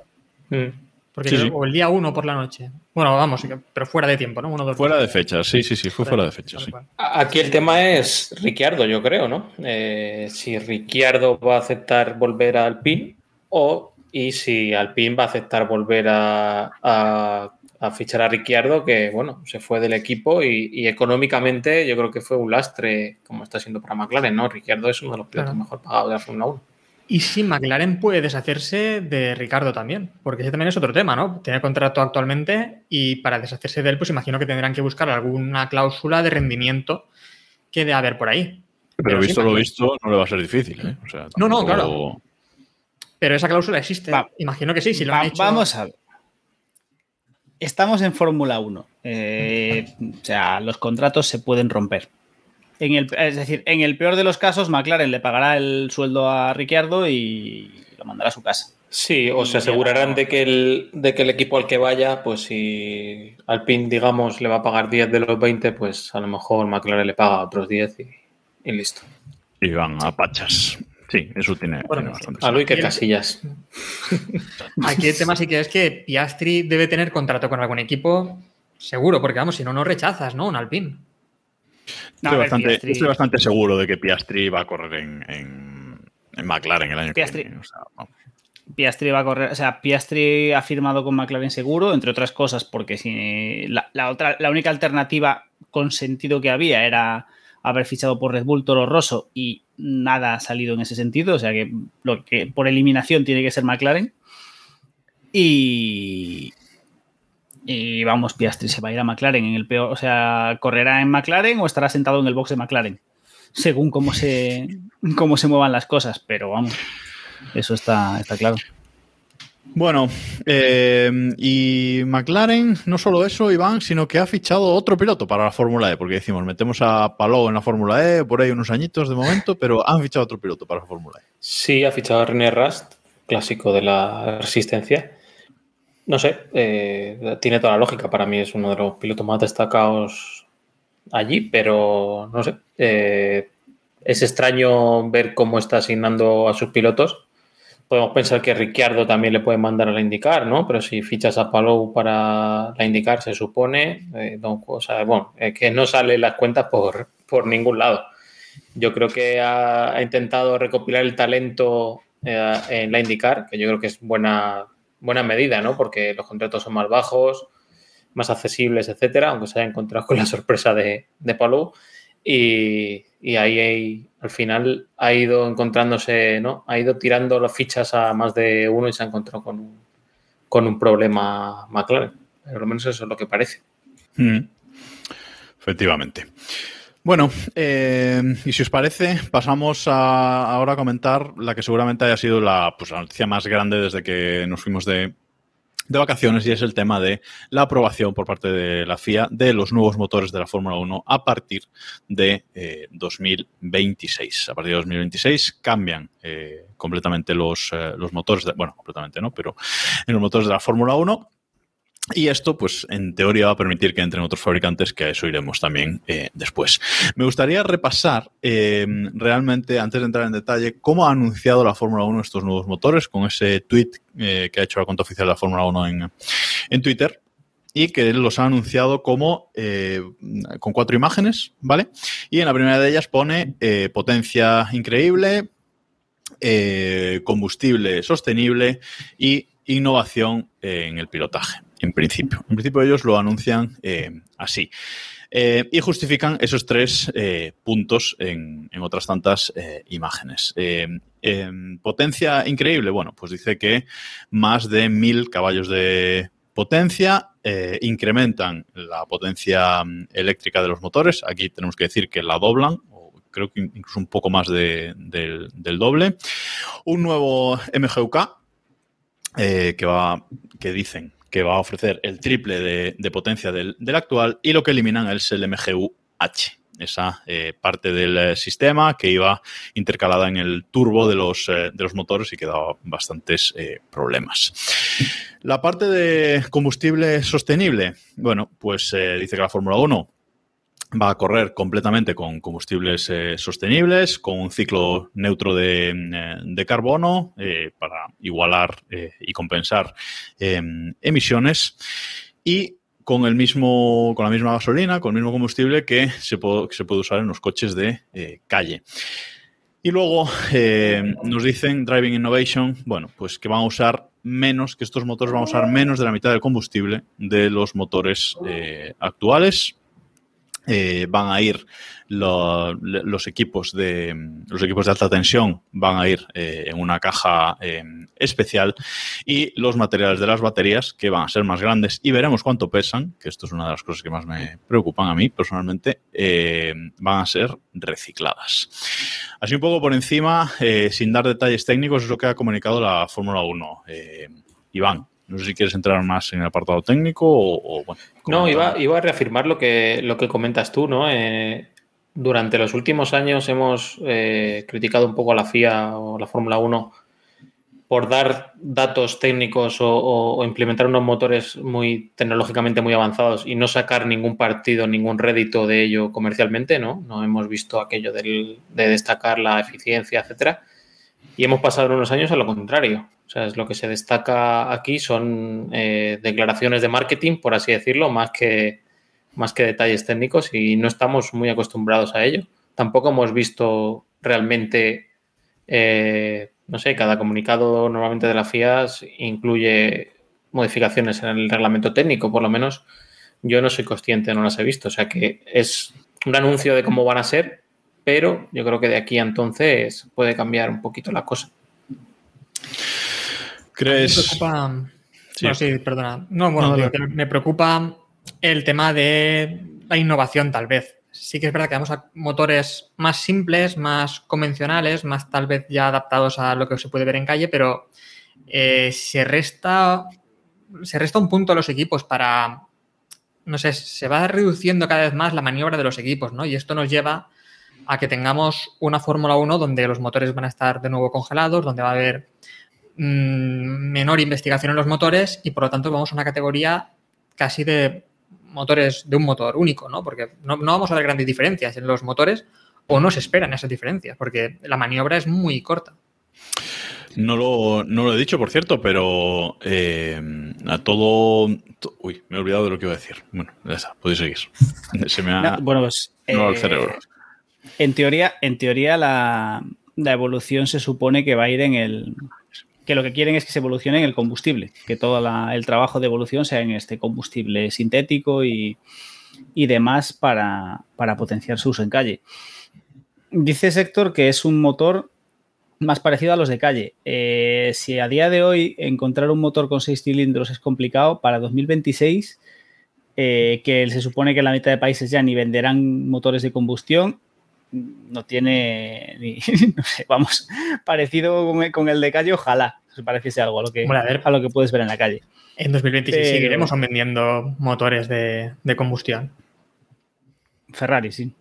S7: Mm.
S5: Porque
S4: Sí,
S5: creo-
S4: sí.
S5: O el día 1 por la noche. Bueno, vamos, pero fuera de tiempo, ¿no? Uno, dos,
S4: Fuera de fecha, sí, sí, sí, fue fuera de fecha, sí.
S7: Aquí el tema es Ricciardo, yo creo, ¿no? Eh, si Ricciardo va a aceptar volver a Alpine o y si Alpine va a aceptar volver a, a- a fichar a Ricciardo, que bueno, se fue del equipo y, y económicamente yo creo que fue un lastre, como está siendo para McLaren, ¿no? Ricciardo es uno de los pilotos
S5: Claro.
S7: mejor pagados de la Fórmula 1.
S5: Y si McLaren puede deshacerse de Ricardo también, porque ese también es otro tema, ¿no? Tiene contrato actualmente y para deshacerse de él, pues imagino que tendrán que buscar alguna cláusula de rendimiento que debe haber por ahí.
S4: Pero, visto lo visto, no le va a ser difícil. ¿eh? O sea,
S5: No, no,
S4: tampoco-
S5: claro. Pero esa cláusula existe.
S6: Va-
S5: imagino que sí, si lo
S6: Va-
S5: han hecho.
S6: Vamos a ver. Estamos en Fórmula 1. Eh, o sea, los contratos se pueden romper. En el, es decir, en el peor de los casos, McLaren le pagará el sueldo a Ricciardo y lo mandará a su casa.
S7: Sí, o se asegurarán de que, el, de que el equipo al que vaya, pues si Alpine, digamos, le va a pagar 10 de los 20, pues a lo mejor McLaren le paga otros 10 y, y listo.
S4: Y van a pachas. Sí, eso tiene,
S5: Bueno,
S4: tiene bastante
S7: A lo y que Casillas.
S5: Aquí el tema sí que es que Piastri debe tener contrato con algún equipo, seguro, porque vamos, si no, no rechazas, ¿no? Un Alpine.
S6: No,
S4: estoy, bastante,
S6: Piastri-
S4: estoy bastante seguro de que Piastri va a correr en, en, en McLaren el año
S6: Piastri.
S4: que viene. O sea, vamos.
S6: Piastri va a correr, o sea, Piastri ha firmado con McLaren seguro, entre otras cosas, porque si la, la otra, la única alternativa con sentido que había era haber fichado por Red Bull Toro Rosso y nada ha salido en ese sentido, o sea que lo que por eliminación tiene que ser McLaren. Y, y vamos, Piastri se va a ir a McLaren en el peor, o sea, correrá en McLaren o estará sentado en el box de McLaren, según cómo se, cómo se muevan las cosas, pero vamos, eso está, está claro.
S4: Bueno, eh, y McLaren, no solo eso, Iván, sino que ha fichado otro piloto para la Fórmula E, porque decimos, metemos a Palou en la Fórmula E, por ahí unos añitos de momento, pero han fichado otro piloto para la Fórmula E.
S7: Sí, ha fichado a René Rast, clásico de la resistencia. No sé, eh, tiene toda la lógica. Para mí es uno de los pilotos más destacados allí, pero no sé. eh, es extraño ver cómo está asignando a sus pilotos. Podemos pensar que Ricciardo también le puede mandar a la indicar, ¿no? Pero si fichas a Palou para la indicar, se supone, eh, es que no sale las cuentas por, por ningún lado. Yo creo que ha, ha intentado recopilar el talento eh, en la indicar, que yo creo que es buena, buena medida, ¿no? Porque los contratos son más bajos, más accesibles, etcétera, aunque se haya encontrado con la sorpresa de, de Palou. Y, y ahí al final ha ido encontrándose, ¿no? Ha ido tirando las fichas a más de uno y se ha encontrado con un, con un problema McLaren. Por lo menos eso es lo que parece.
S4: Mm. Efectivamente. Bueno, eh, y si os parece, pasamos a ahora a comentar la que seguramente haya sido la, pues, la noticia más grande desde que nos fuimos de, de vacaciones y es el tema de la aprobación por parte de la FIA de los nuevos motores de la Fórmula 1 a partir de eh, 2026. A partir de 2026 cambian eh, completamente los, eh, los motores, bueno, completamente no, pero en los motores de la Fórmula 1 y esto, pues, en teoría va a permitir que entren otros fabricantes, que a eso iremos también eh, después. Me gustaría repasar eh, realmente, antes de entrar en detalle, cómo ha anunciado la Fórmula 1 estos nuevos motores, con ese tweet eh, que ha hecho la cuenta oficial de la Fórmula 1 en, en Twitter. Y que los ha anunciado como eh, con cuatro imágenes, ¿vale? Y en la primera de ellas pone potencia increíble, combustible sostenible y innovación en el pilotaje, en principio. En principio ellos lo anuncian eh, así. Eh, y justifican esos tres eh, puntos en, otras tantas imágenes. potencia increíble, bueno, pues dice que más de mil caballos de potencia incrementan la potencia mm, eléctrica de los motores. Aquí tenemos que decir que la doblan, creo que incluso un poco más de, de, del doble. Un nuevo MGUK que, va, que dicen que va a ofrecer el triple de, potencia del, actual y lo que eliminan es el MGU-H, esa eh, parte del eh, sistema que iba intercalada en el turbo de los, eh, de los motores y que daba bastantes problemas. La parte de combustible sostenible, bueno, pues dice que la Fórmula 1 va a correr completamente con combustibles eh, sostenibles, con un ciclo neutro de, eh, carbono eh, para igualar y compensar em, emisiones y con el mismo con la misma gasolina, con el mismo combustible que se puede, que se puede usar en los coches de calle. Y luego nos dicen Driving Innovation, bueno, pues que van a usar menos, que estos motores van a usar menos de la mitad del combustible de los motores actuales. Eh, van a ir los equipos de los equipos de alta tensión van a ir eh, en una caja eh, especial y los materiales de las baterías que van a ser más grandes y veremos cuánto pesan que esto es una de las cosas que más me preocupan a mí personalmente eh, van a ser recicladas. Así un poco por encima eh, sin dar detalles técnicos es lo que ha comunicado la Fórmula 1 Eh, Iván no sé si quieres entrar más en el apartado técnico o, o, bueno
S7: No, iba, iba a reafirmar lo que, lo que comentas tú, ¿no? Eh, durante los últimos años hemos eh, criticado un poco a la FIA o la Fórmula 1 por dar datos técnicos o, o- o implementar unos motores muy tecnológicamente muy avanzados y no sacar ningún partido, ningún rédito de ello comercialmente, ¿no? No hemos visto aquello del- de destacar la eficiencia, etcétera. Y hemos pasado unos años a lo contrario. O sea, es lo que se destaca aquí son eh, declaraciones de marketing, por así decirlo, más que, más que detalles técnicos y no estamos muy acostumbrados a ello. Tampoco hemos visto realmente, eh, no sé, cada comunicado normalmente de la FIA incluye modificaciones en el reglamento técnico, por lo menos yo no soy consciente, no las he visto. O sea que es un anuncio de cómo van a ser, pero yo creo que de aquí a entonces puede cambiar un poquito la cosa.
S4: ¿Crees?
S5: Me preocupa.
S4: Sí.
S5: Bueno, sí, perdona. No, bueno,
S4: No, no.
S5: me preocupa el tema de la innovación, tal vez. Sí que es verdad que vamos a motores más simples, más convencionales, más tal vez ya adaptados a lo que se puede ver en calle, pero eh, se resta. Se resta un punto a los equipos para. No sé, se va reduciendo cada vez más la maniobra de los equipos, ¿no? Y esto nos lleva a que tengamos una Fórmula 1 donde los motores van a estar de nuevo congelados, donde va a haber menor investigación en los motores y por lo tanto vamos a una categoría casi de motores de un motor único, ¿no? Porque no, no vamos a ver grandes diferencias en los motores o no se esperan esas diferencias porque la maniobra es muy corta.
S4: No lo, no lo he dicho, por cierto, pero eh, a todo, to- Uy, me he olvidado de lo que iba a decir. Bueno, ya está, podéis seguir. Se me ha...
S6: No, bueno, pues,
S4: no al
S6: eh,
S4: cerebro.
S6: En teoría, en teoría la, la evolución se supone que va a ir en el. Que lo que quieren es que se evolucione en el combustible, que todo el trabajo de evolución sea en este combustible sintético y, y demás para, para potenciar su uso en calle. Dice Sector que es un motor más parecido a los de calle. Eh, si a día de hoy encontrar un motor con seis cilindros es complicado, para 2026, eh, que se supone que la mitad de países ya ni venderán motores de combustión, no tiene ni, no sé, vamos, parecido con el, con el de calle, ojalá se pareciese algo a lo que,
S5: Bueno, a ver.
S6: a lo que puedes ver en la calle.
S5: En 2026
S6: Pero-
S5: seguiremos vendiendo motores de, de combustión.
S6: Ferrari, sí.
S5: No,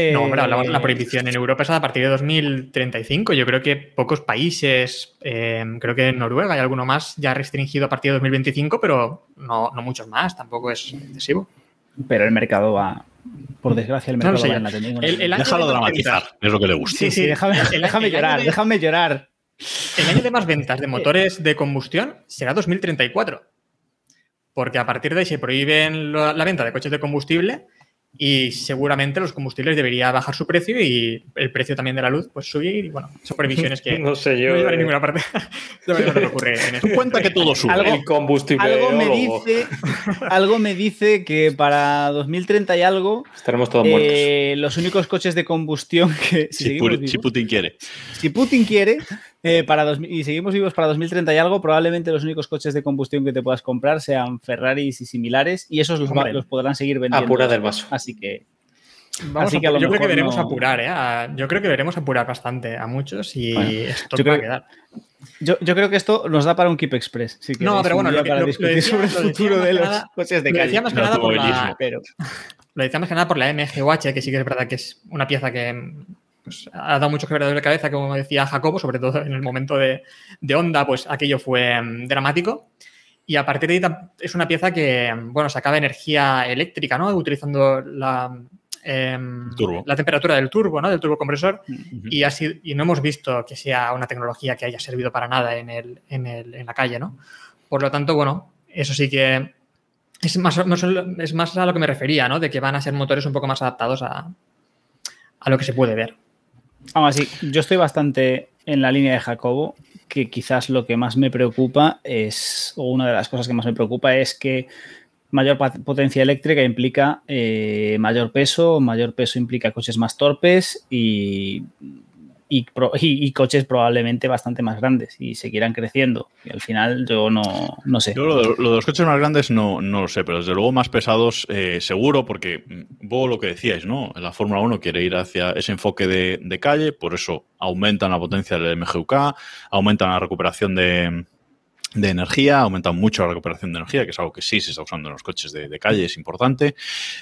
S6: Eh,
S5: hombre, hablamos de la prohibición en Europa es a partir de 2035. Yo creo que pocos países, eh, creo que en Noruega y alguno más, ya restringido a partir de 2025, pero no, no muchos más, tampoco es excesivo.
S6: Pero el mercado va, por desgracia, el
S5: No
S6: mercado
S5: sé
S6: va en la tendencia.
S5: El- el año
S4: Déjalo
S5: de más
S4: dramatizar,
S5: ventas-
S4: es lo que le gusta.
S6: Sí, sí,
S5: sí.
S6: déjame,
S5: El-
S6: déjame
S5: el año
S6: llorar,
S5: de-
S6: déjame llorar.
S5: El año de más ventas de motores de combustión será 2034. Porque a partir de ahí se prohíben la venta de coches de combustible y seguramente los combustibles debería bajar su precio y el precio también de la luz pues subir y bueno, son previsiones que
S7: No sé yo,
S5: no
S7: eh.
S5: ninguna parte. no me ocurre en.
S4: Tú cuenta que todo sube.
S6: Algo-
S7: el combustible.
S6: Algo me dice, algo me dice que para 2030 y algo,
S7: Estaremos todos muertos.
S6: eh, los únicos coches de combustión que si,
S4: Si,
S6: vivos-
S4: si Putin quiere.
S6: si Putin quiere eh, para dos- y seguimos vivos para 2030 y algo, probablemente los únicos coches de combustión que te puedas comprar sean Ferraris y similares y esos los, los podrán seguir vendiendo.
S7: Apura del vaso.
S6: Así que
S5: Vamos
S6: Así
S5: a
S6: que a
S5: yo creo que veremos
S6: no-
S5: apurar, ¿eh? A- yo creo que veremos apurar bastante a muchos y
S6: Bueno,
S5: esto
S6: yo
S5: va a
S6: creo-
S5: quedar.
S6: yo, yo creo que esto nos da para un Keep Express. si
S5: No, pero bueno, lo que-
S6: para
S5: lo- lo
S6: discutir
S5: decía-
S6: sobre el futuro de
S5: que
S6: los
S5: nada-
S6: coches de
S5: lo
S6: calle.
S5: decía más que nada por la.
S6: Pero
S5: Lo decía más que nada por la MGUH, que sí que es verdad que es una pieza que pues, ha dado mucho quebradero de cabeza, como decía Jacobo, sobre todo en el momento de, de Honda, pues aquello fue mm, dramático. Y a partir de ahí es una pieza que, mm, bueno, sacaba energía eléctrica, ¿no? Utilizando la, em,
S4: Turbo.
S5: la temperatura del turbo, ¿no? Del turbocompresor. y, ha sido- y no hemos visto que sea una tecnología que haya servido para nada en, el, en, el- en la calle, ¿no? Por lo tanto, bueno, eso sí que es más, más- es más a lo que me refería, ¿no? De que van a ser motores un poco más adaptados a, a lo que se puede ver.
S6: Aún así, yo estoy bastante en la línea de Jacobo, que quizás lo que más me preocupa es, o una de las cosas que más me preocupa es que mayor potencia eléctrica implica eh, mayor peso, mayor peso implica coches más torpes y, y, coches probablemente bastante más grandes y seguirán creciendo. Y al final yo no, no sé.
S4: Yo lo, de los coches más grandes no, no, lo sé, pero desde luego más pesados eh, seguro, porque vos lo que decíais, ¿no? La Fórmula 1 quiere ir hacia ese enfoque de, de calle, por eso aumentan la potencia del MGUK, aumentan la recuperación de, de energía, aumentan mucho la recuperación de energía, que es algo que sí se está usando en los coches de, calle, es importante,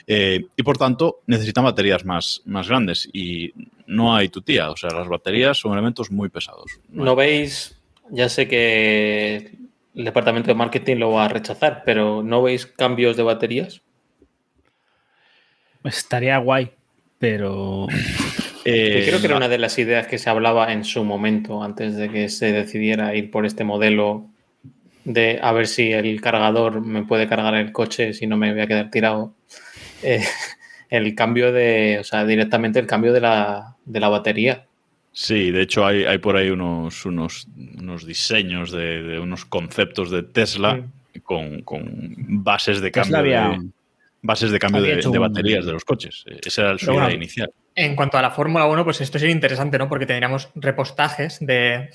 S4: eh, y por tanto necesitan baterías más, más grandes y no hay tutía, o sea, las baterías son elementos muy pesados.
S7: ¿No, veis, ya sé que el departamento de marketing lo va a rechazar, pero ¿no veis cambios de baterías?
S6: Estaría guay, pero...
S7: Eh, creo que era una de las ideas que se hablaba en su momento, antes de que se decidiera ir por este modelo de a ver si el cargador me puede cargar el coche si no me voy a quedar tirado. Eh, el cambio de, o sea, directamente el cambio de la, de la batería.
S4: Sí, de hecho hay, hay por ahí unos, unos, unos diseños de, unos conceptos de Tesla con, bases de cambio de, bases de cambio de, baterías de los coches. Esa era el suyo inicial.
S5: En cuanto a la Fórmula 1, pues esto sería interesante, ¿no? Porque tendríamos repostajes de,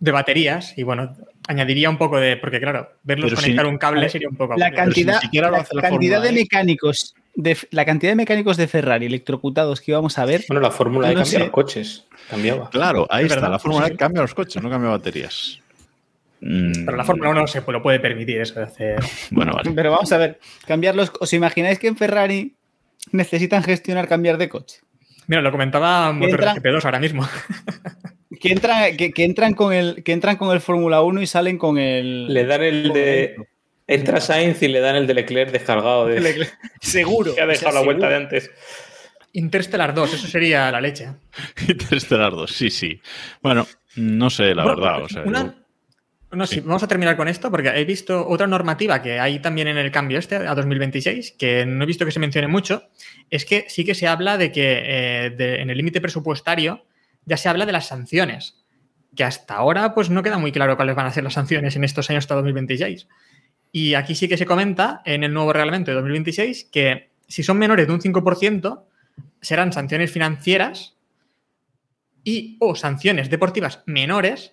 S5: de baterías y bueno, añadiría un poco de, porque claro, verlos conectar un cable sería un poco...
S6: La cantidad, la, cantidad de mecánicos de, la cantidad de mecánicos de Ferrari electrocutados que íbamos a ver...
S7: Bueno, la fórmula de cambia los coches, cambiaba.
S4: Claro, ahí está, la fórmula de cambia los coches, no cambia baterías.
S5: Pero la Fórmula 1 se lo puede permitir eso de hacer.
S6: Bueno, vale. Pero vamos a ver, cambiarlos. ¿Os imagináis que en Ferrari necesitan gestionar cambiar de coche?
S5: Mira, lo comentaba Motor GP2 ahora mismo.
S6: que, que, entran con el, que entran con el Fórmula 1 y salen con el.
S7: Le dan el de. Entra Sainz y le dan el de Leclerc descargado. De...
S6: Seguro.
S7: Que ha dejado la vuelta de antes.
S5: Interstellar 2, eso sería la leche.
S4: Interstellar 2, sí, sí. Bueno, no sé, la verdad.
S5: No, sí. vamos a terminar con esto porque he visto otra normativa que hay también en el cambio este a 2026, que no he visto que se mencione mucho, es que sí que se habla de que eh, en el límite presupuestario ya se habla de las sanciones, que hasta ahora pues no queda muy claro cuáles van a ser las sanciones en estos años hasta 2026. Y aquí sí que se comenta en el nuevo reglamento de 2026 que si son menores de un 5% serán sanciones financieras y o sanciones deportivas menores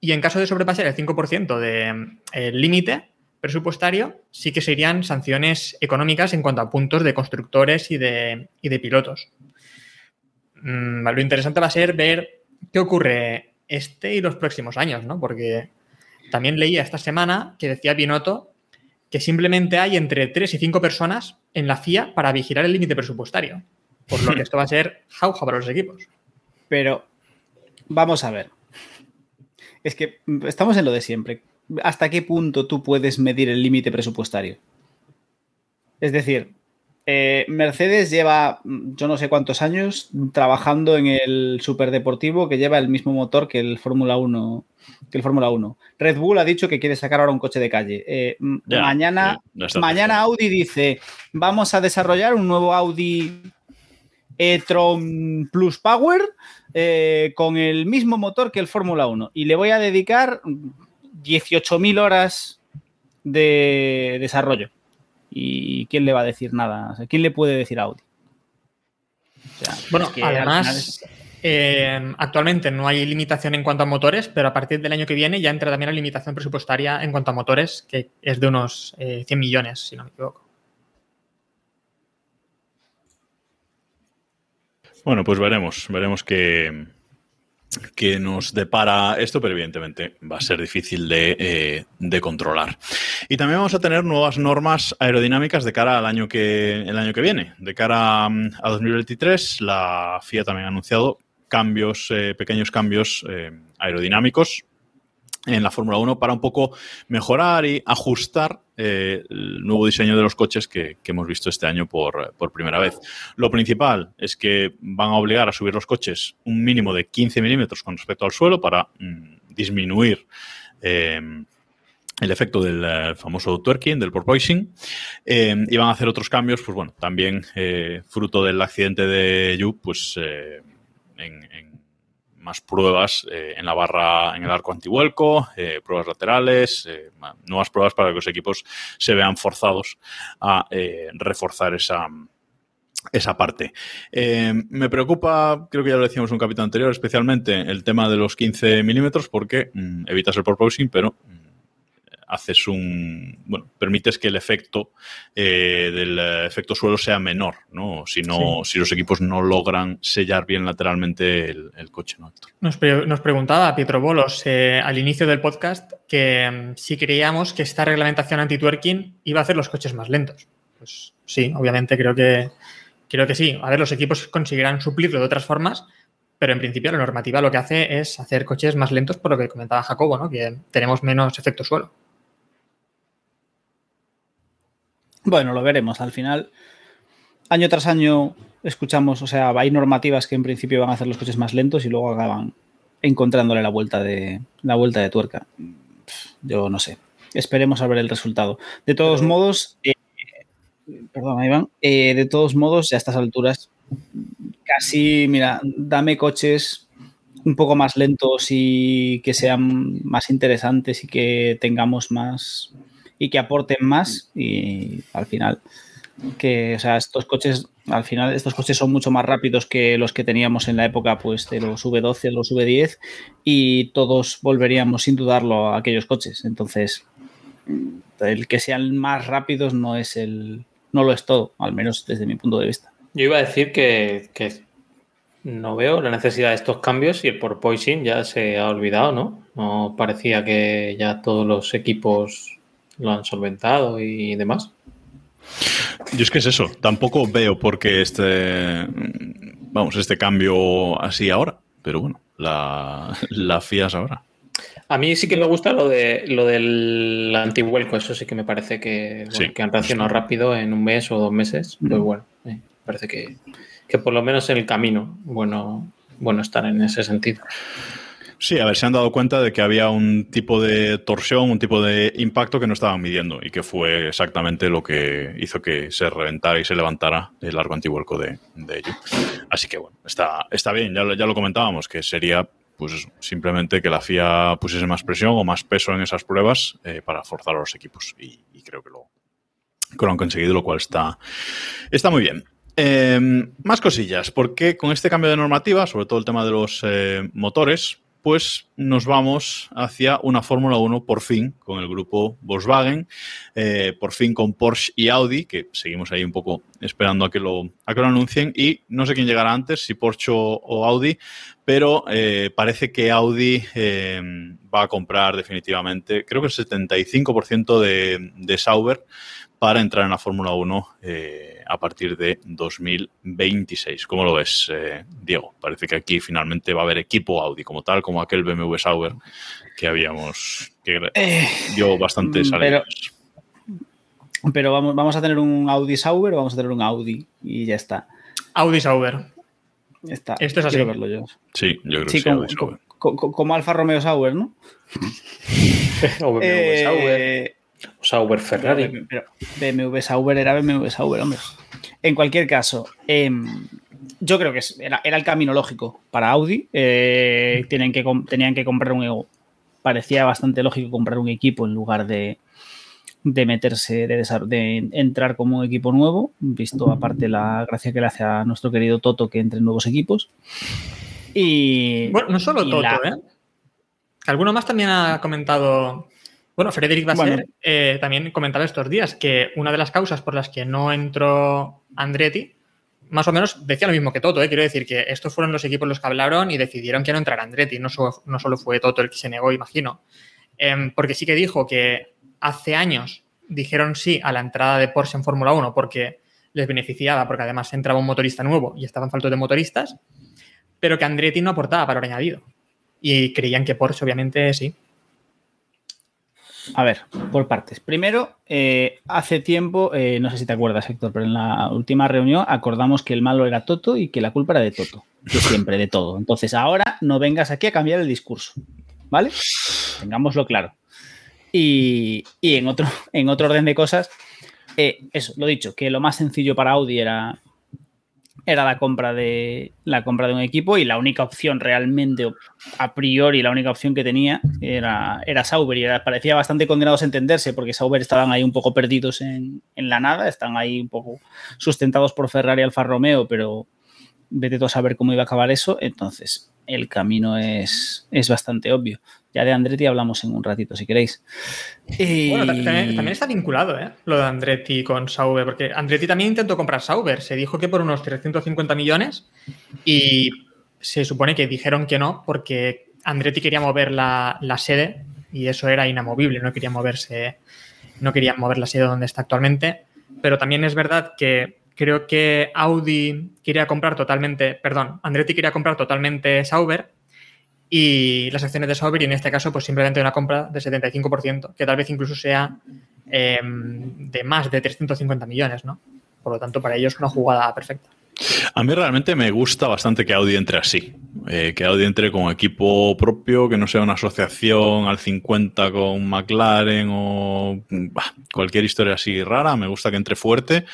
S5: y en caso de sobrepasar el 5% del de, límite presupuestario sí que serían sanciones económicas en cuanto a puntos de constructores y de, y de pilotos. Mm, lo interesante va a ser ver qué ocurre este y los próximos años, ¿no? Porque también leía esta semana que decía Binotto que simplemente hay entre 3 y 5 personas en la FIA para vigilar el límite presupuestario. Por lo que esto va a ser jauja para los equipos.
S6: Pero vamos a ver. Es que estamos en lo de siempre. ¿Hasta qué punto tú puedes medir el límite presupuestario? Es decir, eh, Mercedes lleva yo no sé cuántos años trabajando en el superdeportivo que lleva el mismo motor que el Fórmula 1. Que el Fórmula 1. Red Bull ha dicho que quiere sacar ahora un coche de calle. Eh, mañana, mañana Audi dice: Vamos a desarrollar un nuevo Audi e-tron Plus Power eh, con el mismo motor que el Fórmula 1. Y le voy a dedicar 18.000 horas de desarrollo. ¿Y quién le va a decir nada? ¿Quién le puede decir a Audi?
S5: bueno, además, eh, actualmente no hay limitación en cuanto a motores, pero a partir del año que viene ya entra también la limitación presupuestaria en cuanto a motores, que es de unos 100 eh, millones, si no me equivoco.
S4: Bueno, pues veremos, veremos qué, que nos depara esto, pero evidentemente va a ser difícil eh, de, controlar. Y también vamos a tener nuevas normas aerodinámicas de cara al año que, el año que viene. De cara mm, a 2023, la FIA también ha anunciado cambios, eh, pequeños cambios eh, aerodinámicos en la Fórmula 1 para un poco mejorar y ajustar eh, el nuevo diseño de los coches que, hemos visto este año por, primera vez. Lo principal es que van a obligar a subir los coches un mínimo de 15 milímetros con respecto al suelo para mm, disminuir eh, el efecto del eh, famoso twerking, del porpoising, y van a hacer otros cambios, pues bueno, también fruto del accidente de Yu, pues en más pruebas eh, en la barra, en el arco antivuelco, eh, pruebas laterales, eh, nuevas pruebas para que los equipos se vean forzados a eh, reforzar esa, esa parte. Me preocupa, creo que ya lo decíamos en un capítulo anterior, especialmente el tema de los 15 milímetros, porque mm, evitas el porposing, pero mm, haces un. Bueno, permites que el efecto eh, del efecto suelo sea menor, ¿no? Si, no, si los equipos no logran sellar bien lateralmente el, el coche, ¿no?
S5: Nos, pre- nos preguntaba Pietro Bolos eh, al inicio del podcast que mm, si creíamos que esta reglamentación anti-twerking iba a hacer los coches más lentos. Pues sí, obviamente creo que, creo que sí. A ver, los equipos conseguirán suplirlo de otras formas, pero en principio la normativa lo que hace es hacer coches más lentos por lo que comentaba Jacobo, ¿no? que tenemos menos efecto suelo.
S6: Bueno, lo veremos. Al final, año tras año escuchamos, o sea, hay normativas que en principio van a hacer los coches más lentos y luego acaban encontrándole la vuelta de la vuelta de tuerca. Yo no sé. Esperemos a ver el resultado. De todos modos, eh, perdón, Iván, eh, de todos modos, ya a estas alturas, casi, mira, dame coches un poco más lentos y que sean más interesantes y que tengamos más y que aporten más y al final que o sea estos coches al final estos coches son mucho más rápidos que los que teníamos en la época pues de los V12 de los V10 y todos volveríamos sin dudarlo a aquellos coches. Entonces el que sean más rápidos no es el no lo es todo al menos desde mi punto de vista.
S7: Yo iba a decir que, que no veo la necesidad de estos cambios y el porpoising ya se ha olvidado, ¿no? No parecía que ya todos los equipos lo han solventado y demás.
S4: Yo es que es eso, tampoco veo por qué este, vamos, este cambio así ahora, pero bueno, la, la FIA ahora.
S7: A mí sí que me gusta lo de lo del antivuelco, eso sí que me parece que, bueno,
S4: Sí.
S7: que han reaccionado rápido en un mes o dos meses. Pues bueno, eh, parece que, que por lo menos en el camino, bueno, bueno estar en ese sentido.
S4: Sí, a ver, se han dado cuenta de que había un tipo de torsión, un tipo de impacto que no estaban midiendo y que fue exactamente lo que hizo que se reventara y se levantara el largo antivuelco de, de ello. Así que bueno, está, está bien, ya, ya lo comentábamos, que sería pues simplemente que la FIA pusiese más presión o más peso en esas pruebas eh, para forzar a los equipos y, creo que lo, que lo han conseguido, lo cual está, está muy bien. Eh, más cosillas, porque con este cambio de normativa, sobre todo el tema de los eh, motores, pues nos vamos hacia una Fórmula 1 por fin con el grupo Volkswagen, eh, por fin con Porsche y Audi, que seguimos ahí un poco esperando a que lo, a que lo anuncien, y no sé quién llegará antes, si Porsche o, Audi, pero eh, parece que Audi eh, va a comprar definitivamente, creo que el 75% de, de Sauber para entrar en la Fórmula 1 eh, a partir de 2026. ¿Cómo lo ves, eh, Diego? Parece que aquí finalmente va a haber equipo Audi como tal, como aquel BMW Sauber que habíamos que dio bastantes
S6: mm, pero-
S4: alegrías.
S6: pero vamos, vamos a tener un Audi Sauber o vamos a tener un Audi y ya está
S5: Audi Sauber.
S6: Ya está
S5: Esto es así.
S6: Quiero verlo yo.
S4: Sí, yo creo
S6: Sí,
S4: que sí,
S6: como,
S4: Audi Sauber.
S6: co- co- como Alfa Romeo Sauber, ¿no?
S7: O BMW
S6: Eh,
S7: Sauber, o Sauber Ferrari.
S6: Pero BMW Sauber era BMW Sauber, hombre. En cualquier caso, em, yo creo que era, era el camino lógico para Audi. Eh, tienen que, tenían que comprar un ego. Parecía bastante lógico comprar un equipo en lugar de, de meterse, de, entrar como un equipo nuevo, visto aparte la gracia que le hace a nuestro querido Toto que entre en nuevos equipos. Y,
S5: Bueno, no solo
S6: y
S5: Toto,
S6: la-
S5: ¿eh? Alguno más también ha comentado. Bueno, Frederic Basser
S6: Bueno.
S5: eh, también comentaba estos días que una de las causas por las que no entró Andretti, más o menos decía lo mismo que Toto, ¿eh? quiero decir que estos fueron los equipos los que hablaron y decidieron que no entrara Andretti, no, so- no solo fue Toto el que se negó, imagino. Em, porque sí que dijo que hace años dijeron sí a la entrada de Porsche en Fórmula 1 porque les beneficiaba, porque además entraba un motorista nuevo y estaban faltos de motoristas, pero que Andretti no aportaba valor añadido. Y creían que Porsche, obviamente, sí.
S6: A ver, por partes. Primero, eh, hace tiempo, eh, no sé si te acuerdas, Héctor, pero en la última reunión acordamos que el malo era Toto y que la culpa era de Toto. De siempre, de todo. Entonces, ahora no vengas aquí a cambiar el discurso. ¿Vale? Tengámoslo claro. Y, y en, otro, en otro orden de cosas, eh, eso, lo dicho, que lo más sencillo para Audi era era la compra de la compra de un equipo y la única opción realmente a priori la única opción que tenía era, era Sauber y era, parecía bastante condenados a entenderse porque Sauber estaban ahí un poco perdidos en, en la nada, están ahí un poco sustentados por Ferrari y Alfa Romeo, pero vete tú a saber cómo iba a acabar eso, entonces el camino es, es bastante obvio. Ya de Andretti hablamos en un ratito, si queréis. Y...
S5: Bueno, también, también está vinculado, ¿eh? Lo de Andretti con Sauber, porque Andretti también intentó comprar Sauber. Se dijo que por unos 350 millones y se supone que dijeron que no, porque Andretti quería mover la, la sede y eso era inamovible, no quería moverse, no quería mover la sede donde está actualmente. Pero también es verdad que creo que Audi quería comprar totalmente, perdón, Andretti quería comprar totalmente Sauber y las acciones de Sauber y en este caso pues simplemente una compra de 75%, que tal vez incluso sea eh, de más de 350 millones, ¿no? Por lo tanto, para ellos una jugada perfecta.
S4: A mí realmente me gusta bastante que Audi entre así, eh, que Audi entre con equipo propio, que no sea una asociación al 50 con McLaren o cualquier historia así rara, me gusta que entre fuerte,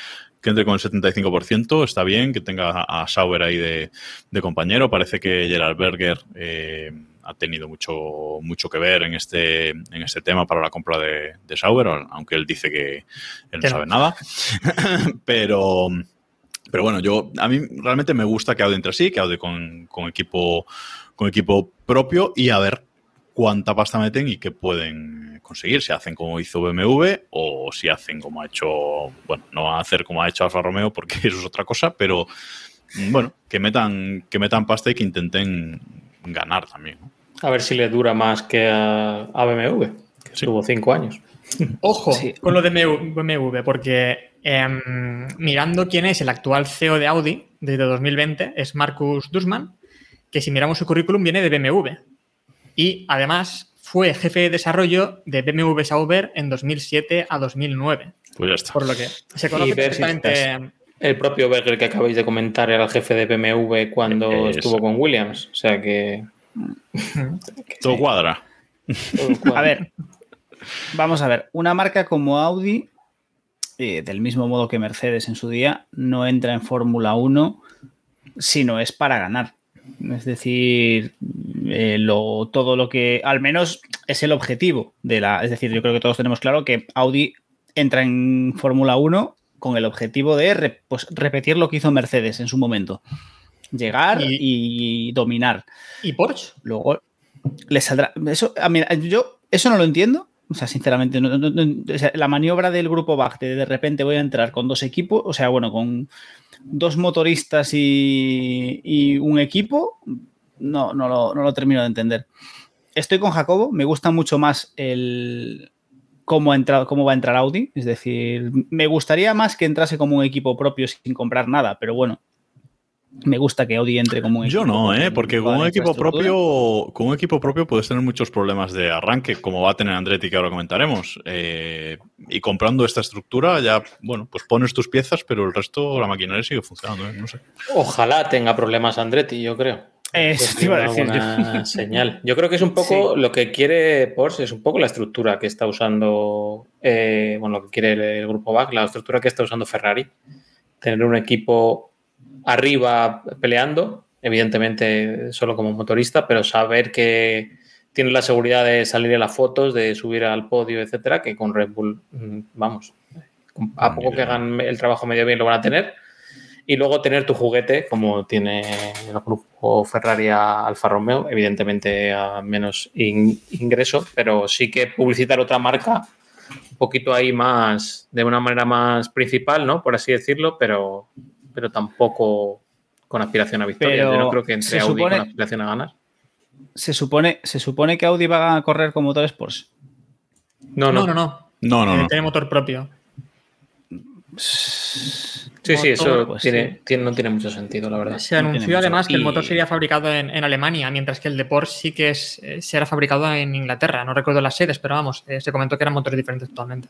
S4: que entre con el 75%, está bien, que tenga a Sauber ahí de, de compañero. Parece que Gerald Berger eh, ha tenido mucho, mucho que ver en este, en este tema para la compra de, de Sauber, aunque él dice que él no sabe nada. pero, pero bueno, yo a mí realmente me gusta que Audi entre así, que Audi con, con equipo con equipo propio y a ver cuánta pasta meten y qué pueden conseguir. Si hacen como hizo BMW o si hacen como ha hecho, bueno, no van a hacer como ha hecho Alfa Romeo porque eso es otra cosa, pero mm, bueno, que metan, que metan pasta y que intenten ganar también. ¿no?
S7: A ver si le dura más que a, a BMW, que
S4: Sí.
S7: estuvo cinco años.
S5: Ojo
S6: Sí.
S5: con lo de BMW, porque em, mirando quién es el actual CEO de Audi desde 2020, es Markus Dussmann, que si miramos su currículum viene de BMW. Y además fue jefe de desarrollo de BMW Sauber en 2007 a 2009.
S4: Pues ya está.
S5: Por lo que se conoce perfectamente.
S7: El propio Berger que acabáis de comentar era el jefe de BMW cuando
S4: Eso.
S7: estuvo con Williams. O sea que.
S4: Todo cuadra.
S7: todo cuadra.
S6: A ver, vamos a ver. Una marca como Audi, eh, del mismo modo que Mercedes en su día, no entra en Fórmula 1 si no es para ganar. Es decir, eh, lo, todo lo que al menos es el objetivo de la. Es decir, yo creo que todos tenemos claro que Audi entra en Fórmula 1 con el objetivo de re- pues, repetir lo que hizo Mercedes en su momento. Llegar y, dominar.
S5: ¿Y Porsche?
S6: Luego le saldrá. Eso, a mí, yo eso no lo entiendo. O sea, sinceramente, no- no- no- o sea, la maniobra del grupo BAC de de repente voy a entrar con dos equipos, o sea, bueno, con dos motoristas y, y un equipo, no, no, lo, no lo termino de entender. Estoy con Jacobo, me gusta mucho más el cómo, ha entrado, cómo va a entrar Audi. Es decir, me gustaría más que entrase como un equipo propio sin comprar nada, pero bueno, me gusta que Audi entre como un
S4: Yo
S6: equipo.
S4: no, ¿eh? porque con un equipo propio, con un equipo propio puedes tener muchos problemas de arranque, como va a tener Andretti, que ahora comentaremos. Eh, y comprando esta estructura, ya, bueno, pues pones tus piezas, pero el resto, la maquinaria sigue funcionando, ¿eh? no sé.
S7: Ojalá tenga problemas Andretti, yo creo.
S6: Eso
S7: Pues
S6: te iba a decir yo.
S7: señal. Yo creo que es un poco lo que quiere Porsche, es un poco la estructura que está usando, eh, bueno, lo que quiere el, el grupo BAC, la estructura que está usando Ferrari. Tener un equipo arriba peleando, evidentemente solo como motorista, pero saber que tiene la seguridad de salir en las fotos, de subir al podio, etcétera, que con Red Bull, mm, vamos, a poco que hagan el trabajo medio bien lo van a tener. Y luego tener tu juguete, como tiene el grupo Ferrari a Alfa Romeo, evidentemente a menos in- ingreso, pero sí que publicitar otra marca un poquito ahí más, de una manera más principal, ¿no? Por así decirlo, pero, pero tampoco con aspiración a victoria.
S6: Pero
S7: Yo no creo que entre Audi
S6: supone-
S7: con aspiración a ganar.
S6: Se supone, se supone que Audi va a correr con motores Porsche.
S7: No,
S5: No,
S7: no.
S5: no, no.
S4: No, no,
S5: Eh,
S4: no.
S5: Tiene motor propio.
S7: Sí, sí, eso
S6: Pues
S7: tiene,
S6: sí.
S7: tiene- no tiene mucho sentido, la verdad.
S5: Se anunció además que el motor sería fabricado en, en Alemania, mientras que el de Porsche sí que es, eh, será fabricado en Inglaterra. No recuerdo las sedes, pero vamos, eh, se comentó que eran motores diferentes totalmente.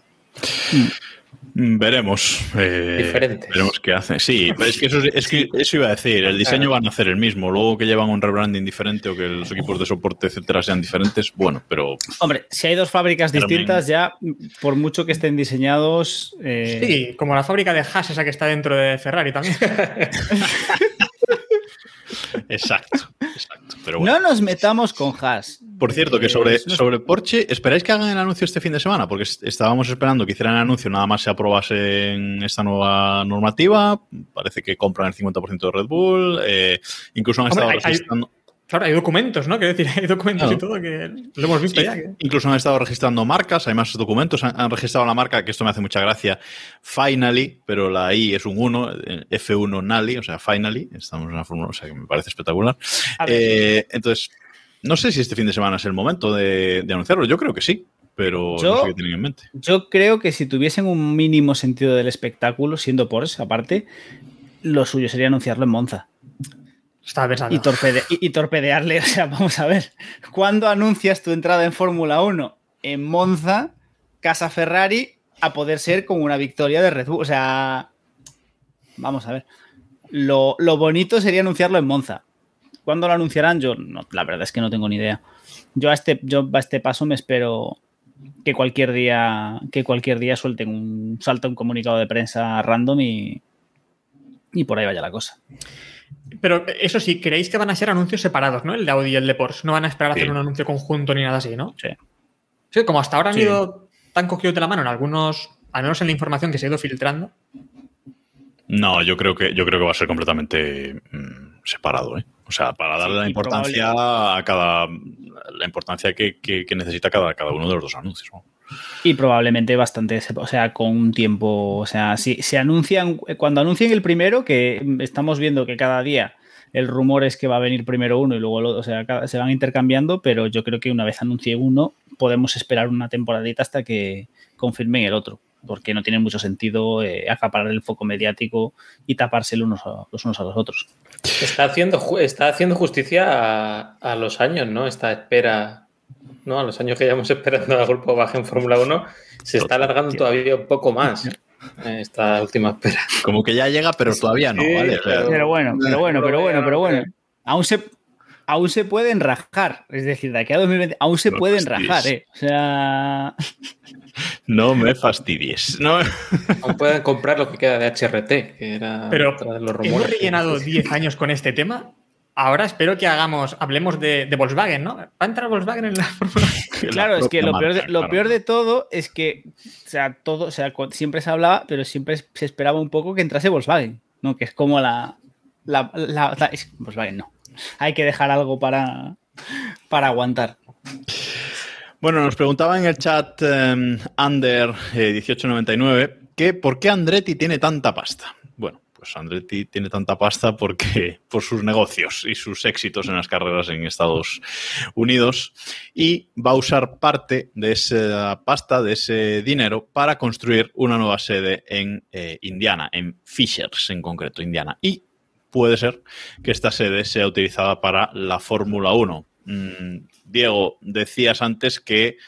S4: Mm, Veremos. eh,
S7: Diferentes.
S4: Veremos qué hacen. Sí, pero es que, eso, es que eso iba a decir. El diseño van a hacer el mismo. Luego que llevan un rebranding diferente o que los equipos de soporte, etcétera, sean diferentes, bueno, pero
S6: Hombre, si hay dos fábricas distintas, ya por mucho que estén diseñados. eh,
S5: Sí, como la fábrica de Haas esa que está dentro de Ferrari también.
S4: exacto. exacto. Pero bueno.
S6: No nos metamos con Haas.
S4: Por cierto, que
S6: Eh,
S4: sobre, sobre Porsche, ¿esperáis que hagan el anuncio este fin de semana? Porque est- estábamos esperando que hicieran el anuncio, nada más se aprobase en esta nueva normativa. Parece que compran el 50% de Red Bull. eh, incluso han
S5: Hombre,
S4: estado
S5: hay-
S4: registrando.
S5: Claro, hay documentos, ¿no? Quiero decir, hay documentos
S4: Claro.
S5: y todo que lo hemos visto ya.
S4: Incluso han estado registrando marcas, hay más documentos, han, han registrado la marca, que esto me hace mucha gracia, Finally, pero la I es un 1, eh, F1 Nally, o sea, Finally, estamos en una fórmula, o sea, que me parece espectacular. Eh, entonces, no sé si este fin de semana es el momento de, de anunciarlo, yo creo que sí, pero
S6: Yo-
S4: no sé qué tienen en mente.
S6: Yo creo que si tuviesen un mínimo sentido del espectáculo, siendo Porsche aparte, lo suyo sería anunciarlo en Monza Y torpedearle. O sea, vamos a ver, ¿cuándo anuncias tu entrada en Fórmula 1? En Monza, Casa Ferrari, a poder ser con una victoria de Red Bull. O sea, vamos a ver. Lo, lo bonito sería anunciarlo en Monza. ¿Cuándo lo anunciarán? Yo, no, la verdad es que no tengo ni idea. Yo a este, yo a este paso me espero que cualquier día, que cualquier día suelten un salto un comunicado de prensa random y, y por ahí vaya la cosa.
S5: Pero eso sí, creéis que van a ser anuncios separados, ¿no? El de Audi y el de Porsche. No van a esperar a hacer un anuncio conjunto ni nada así, ¿no?
S6: Sí.
S5: Sí, como hasta ahora han
S4: Sí.
S5: ido tan cogidos de la mano en algunos, al menos en la información que se ha ido filtrando.
S4: No, yo creo que, yo creo que va a ser completamente mm, separado, ¿eh? O sea, para darle
S6: Sí,
S4: la importancia a cada. la importancia que, que- que necesita cada, cada uno de los dos anuncios. ¿no?
S6: Y probablemente bastante, o sea, con un tiempo, o sea, si se anuncian, cuando anuncien el primero, que estamos viendo que cada día el rumor es que va a venir primero uno y luego el otro, o sea, se van intercambiando, pero yo creo que una vez anuncie uno, podemos esperar una temporadita hasta que confirmen el otro, porque no tiene mucho sentido eh, acaparar el foco mediático y taparse unos a los, unos a los otros.
S7: Está haciendo, está haciendo justicia a los años, ¿no? Esta espera, ¿no? A los años que llevamos esperando al grupo baja en Fórmula 1, se está alargando todavía un poco más eh, esta última espera.
S4: Como que ya llega, pero todavía no, ¿vale?
S7: Pero-
S6: Pero bueno, pero bueno, pero bueno, pero bueno. Aún se, aún se pueden rajar. Es decir, de aquí a 2020 aún se
S4: No
S6: pueden
S4: fastidies.
S6: rajar, ¿eh? O sea.
S4: no me fastidies. No,
S7: Aún pueden comprar lo que queda de HRT, que era
S5: Pero
S7: otra de los
S5: hemos
S7: rumores. que-
S5: rellenado 10 años con este tema. Ahora espero que hagamos, hablemos de, de Volkswagen, ¿no? ¿Va a entrar Volkswagen en la Fórmula
S6: Claro, es que lo peor, de,
S4: marca,
S6: lo
S4: claro.
S6: peor de todo es que, o sea, todo, o sea, siempre se hablaba, pero siempre se esperaba un poco que entrase Volkswagen, ¿no? Que es como la. la, la- la- es- Volkswagen no. Hay que dejar algo para, para aguantar.
S4: Bueno, nos preguntaba en el chat eh, Under eh, 1899 que por qué Andretti tiene tanta pasta. Bueno, pues Andretti tiene tanta pasta porque por sus negocios y sus éxitos en las carreras en Estados Unidos y va a usar parte de esa pasta, de ese dinero, para construir una nueva sede en eh, Indiana, en Fishers en concreto, Indiana. Y puede ser que esta sede sea utilizada para la Fórmula 1. Mm, Diego, decías antes que,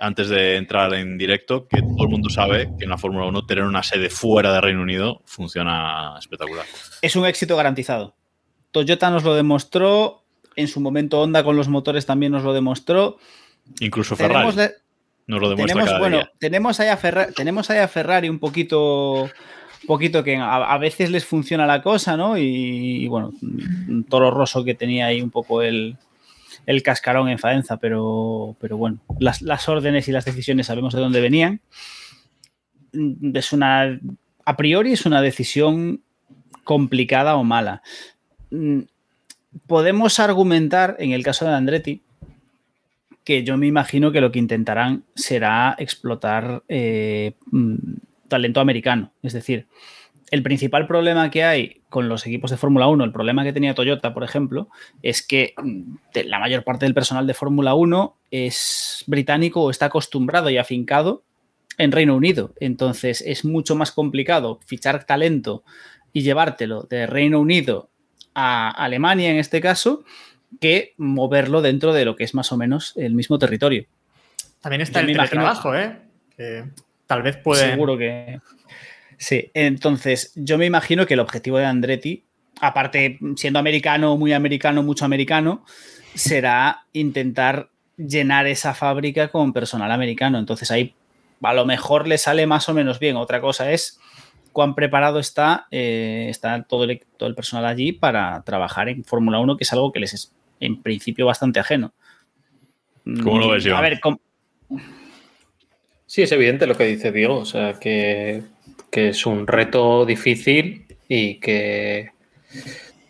S4: antes de entrar en directo, que todo el mundo sabe que en la Fórmula 1 tener una sede fuera de Reino Unido funciona espectacular.
S6: Es un éxito garantizado. Toyota nos lo demostró, en su momento Honda con los motores también nos lo demostró.
S4: Incluso Ferrari nos lo demuestra
S6: tenemos,
S4: cada
S6: bueno,
S4: día.
S6: tenemos ahí a Ferrari, tenemos ahí a Ferrari un poquito, poquito que a, a veces les funciona la cosa, ¿no? Y, y bueno, un toro roso que tenía ahí un poco el, el cascarón en Faenza, pero, pero bueno, las, las órdenes y las decisiones sabemos de dónde venían. Mm, Es una, a priori es una decisión complicada o mala. Mm, Podemos argumentar, en el caso de Andretti, que yo me imagino que lo que intentarán será explotar eh, mm, talento americano. Es decir, el principal problema que hay con los equipos de Fórmula 1, el problema que tenía Toyota, por ejemplo, es que mm, la mayor parte del personal de Fórmula 1 es británico o está acostumbrado y afincado en Reino Unido. Entonces es mucho más complicado fichar talento y llevártelo de Reino Unido a Alemania en este caso que moverlo dentro de lo que es más o menos el mismo territorio.
S5: También está
S6: Yo
S5: el
S6: me imagino-
S5: teletrabajo, ¿eh? Que tal vez puede.
S6: Seguro que. Sí, entonces yo me imagino que el objetivo de Andretti, aparte siendo americano, muy americano, mucho americano, será intentar llenar esa fábrica con personal americano. Entonces ahí a lo mejor le sale más o menos bien. Otra cosa es cuán preparado está, eh, está todo, el, todo el personal allí para trabajar en Fórmula 1, que es algo que les es en principio bastante ajeno.
S4: ¿Cómo lo ves,
S6: A
S4: Joan?
S6: ver, ¿cómo-
S7: Sí, es evidente lo que dice Diego, o sea, que, que es un reto difícil y que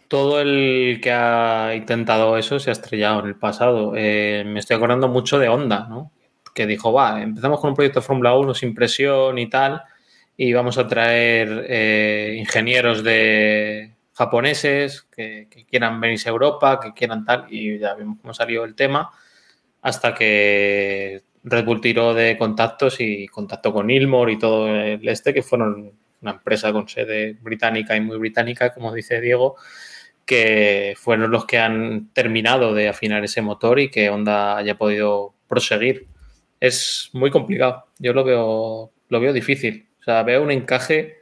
S7: todo el que ha intentado eso se ha estrellado en el pasado. Eh, me estoy acordando mucho de Honda, ¿no? Que dijo, va, empezamos con un proyecto de Fórmula 1 sin presión y tal, y vamos a traer eh, ingenieros de japoneses que, que quieran venirse a Europa, que quieran tal, y ya vimos cómo salió el tema, hasta que Red Bull tiró de contactos y contactó con Ilmor y todo el este, que fueron una empresa con sede británica y muy británica, como dice Diego, que fueron los que han terminado de afinar ese motor y que Honda haya podido proseguir. Es muy complicado. Yo lo veo, lo veo difícil. O sea, veo un encaje,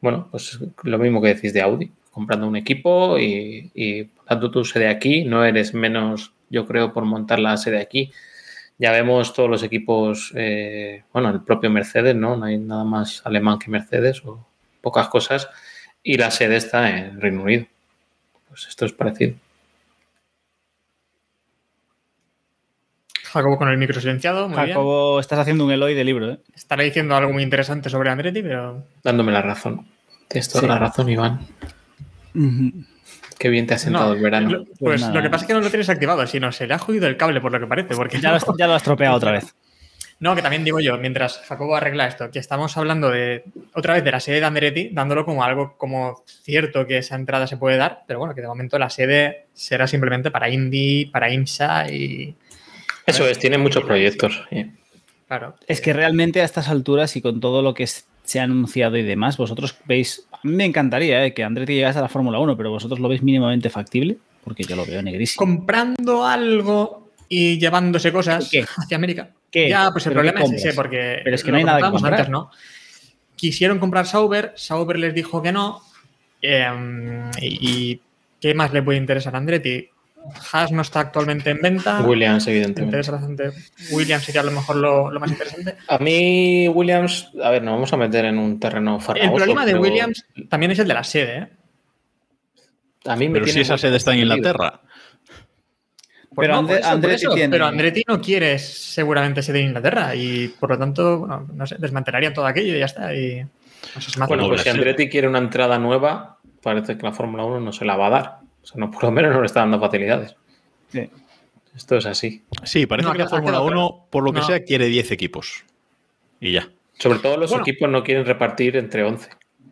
S7: bueno, pues lo mismo que decís de Audi, comprando un equipo y, y dando tu sede aquí, no eres menos, yo creo, por montar la sede aquí. Ya vemos todos los equipos, eh, bueno, el propio Mercedes, ¿no? No hay nada más alemán que Mercedes o pocas cosas. Y la sede está en Reino Unido. Pues esto es parecido.
S5: Jacobo con el micro silenciado, muy bien.
S6: Jacobo, estás haciendo un Eloy de libro, ¿eh?
S5: Estará diciendo algo muy interesante sobre Andretti, pero
S7: Dándome la razón. Tienes toda
S6: Sí.
S7: la razón, Iván. Qué bien te ha sentado
S5: No,
S7: el verano.
S5: lo- pues
S6: nada.
S5: lo que pasa es que no lo tienes activado, sino se le ha jodido el cable por lo que parece. Porque
S6: Ya lo, has- ya lo has tropeado otra vez.
S5: No, que también digo yo, mientras Jacobo arregla esto, que estamos hablando de otra vez de la sede de Andretti, dándolo como algo como cierto que esa entrada se puede dar, pero bueno, que de momento la sede será simplemente para Indy, para IMSA y.
S7: Eso es, tiene muchos proyectos. sí.
S5: Claro.
S6: Es que realmente a estas alturas y con todo lo que es- se ha anunciado y demás, vosotros veis, a mí me encantaría eh, que Andretti llegase a la Fórmula 1, pero vosotros lo veis mínimamente factible, porque yo lo veo negrísimo.
S5: Comprando algo y llevándose cosas
S6: ¿Qué?
S5: hacia América.
S6: ¿Qué?
S5: Ya, pues el
S6: ¿Pero qué
S5: problema es ese, porque.
S6: Pero es que no hay nada que comprar.
S5: antes, ¿no? Quisieron comprar Sauber, Sauber les dijo que no. eh, y, y ¿qué más le puede interesar a Andretti? Haas no está actualmente en venta.
S7: Williams,
S5: Me
S7: evidentemente.
S5: interesa bastante. Williams sería a lo mejor lo, lo más interesante.
S7: A mí, Williams, a ver, nos vamos a meter en un terreno farragoso.
S5: El problema de
S7: pero
S5: Williams también es el de la sede. ¿eh?
S7: A mí me
S4: Pero
S7: tiene
S4: si esa sede está en. Inglaterra.
S5: Pues
S6: Pero
S5: no, eso,
S6: Andretti tiene-
S5: Pero Andretti no quiere seguramente sede en Inglaterra y por lo tanto, bueno, no sé, desmantelaría todo aquello y ya está. Y
S7: Bueno, pues si. Andretti quiere una entrada nueva, parece que la Fórmula 1 no se la va a dar. O sea, no, por lo menos no le está dando facilidades.
S6: Sí.
S7: Esto es así.
S4: Sí, parece
S5: No,
S4: que la Fórmula
S5: quedado
S4: 1,
S5: claro.
S4: por lo que
S5: No.
S4: sea, quiere 10 equipos. Y ya.
S7: Sobre todo los
S5: Bueno.
S7: equipos no quieren repartir entre 11.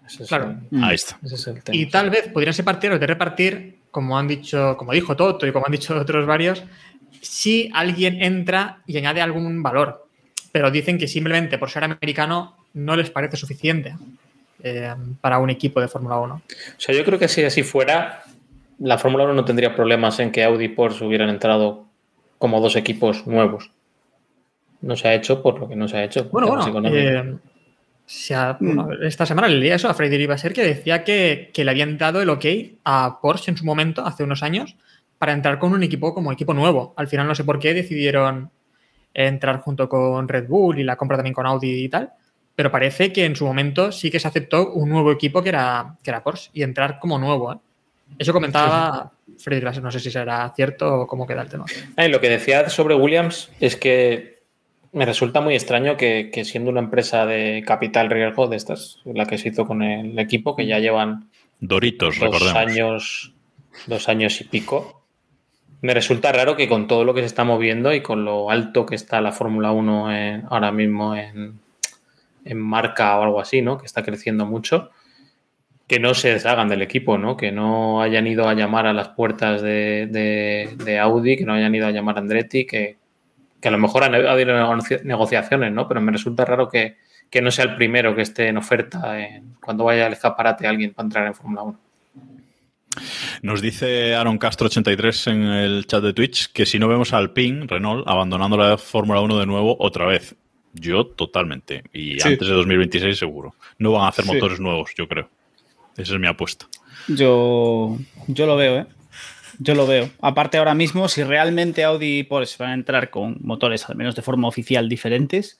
S7: Ese es,
S5: Claro.
S7: el,
S4: Ahí está.
S7: ese es el tema.
S5: Y tal vez podrían ser partidarios de repartir, como han dicho, como dijo Toto y como han dicho otros varios, si alguien entra y añade algún valor. Pero dicen que simplemente por ser americano no les parece suficiente eh, para un equipo de Fórmula 1.
S7: O sea, yo creo que si así fuera, la Fórmula 1 no tendría problemas en que Audi y Porsche hubieran entrado como dos equipos nuevos. No se ha hecho por lo que no se ha hecho.
S5: Bueno, bueno, eh, se ha- bueno, esta semana le leía eso a Freddy Rivaser que decía que, que le habían dado el ok a Porsche en su momento, hace unos años, para entrar con un equipo como equipo nuevo. Al final no sé por qué decidieron entrar junto con Red Bull y la compra también con Audi y tal, pero parece que en su momento sí que se aceptó un nuevo equipo que era, que era Porsche y entrar como nuevo. ¿eh? Eso comentaba Freddy no sé si será cierto o cómo queda el tema.
S7: Ah, lo que decía sobre Williams es que me resulta muy extraño que, que siendo una empresa de capital riesgo de estas, la que se hizo con el equipo, que ya llevan
S4: Doritos,
S7: dos
S4: recordemos.
S7: años, dos años y pico, me resulta raro que con todo lo que se está moviendo y con lo alto que está la Fórmula 1 en- ahora mismo en, en marca o algo así, ¿no? Que está creciendo mucho, que no se deshagan del equipo, ¿no? Que no hayan ido a llamar a las puertas de, de- de Audi, que no hayan ido a llamar a Andretti, que, que a lo mejor han habido negoci- negociaciones, ¿no? Pero me resulta raro que, que no sea el primero que esté en oferta en- cuando vaya al escaparate alguien para entrar en Fórmula 1.
S4: Nos dice Aaron Castro 83 en el chat de Twitch que si no vemos al PIN, Renault, abandonando la Fórmula 1 de nuevo otra vez. Yo totalmente. Y
S6: Sí.
S4: antes de 2026 seguro. No van a hacer
S6: Sí.
S4: motores nuevos, yo creo. Esa es mi apuesta.
S6: Yo, yo lo veo, ¿eh? Yo lo veo. Aparte, ahora mismo, si realmente Audi y Porsche van a entrar con motores, al menos de forma oficial, diferentes,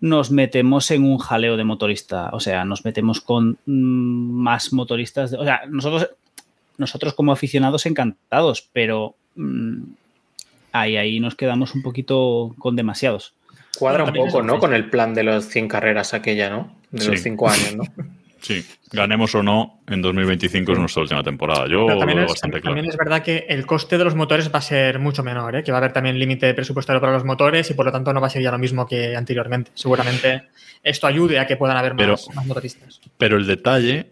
S6: nos metemos en un jaleo de motorista. O sea, nos metemos con mm, más motoristas. de- o sea, nosotros, nosotros como aficionados encantados, pero mm, ahí, ahí nos quedamos un poquito con demasiados.
S7: Cuadra un poco, ¿no? Con el plan de los 100 carreras aquella, ¿no? De los
S4: Sí.
S7: 5 años, ¿no?
S4: Sí, ganemos o no, en 2025 es nuestra última temporada. Yo
S5: Pero
S4: lo
S5: también,
S4: veo
S5: es,
S4: bastante claro.
S5: también es verdad que el coste de los motores va a ser mucho menor, ¿eh? que va a haber también límite presupuestario para los motores y por lo tanto no va a ser ya lo mismo que anteriormente. Seguramente esto ayude a que puedan haber
S4: Pero-
S5: más, más motoristas.
S4: Pero el detalle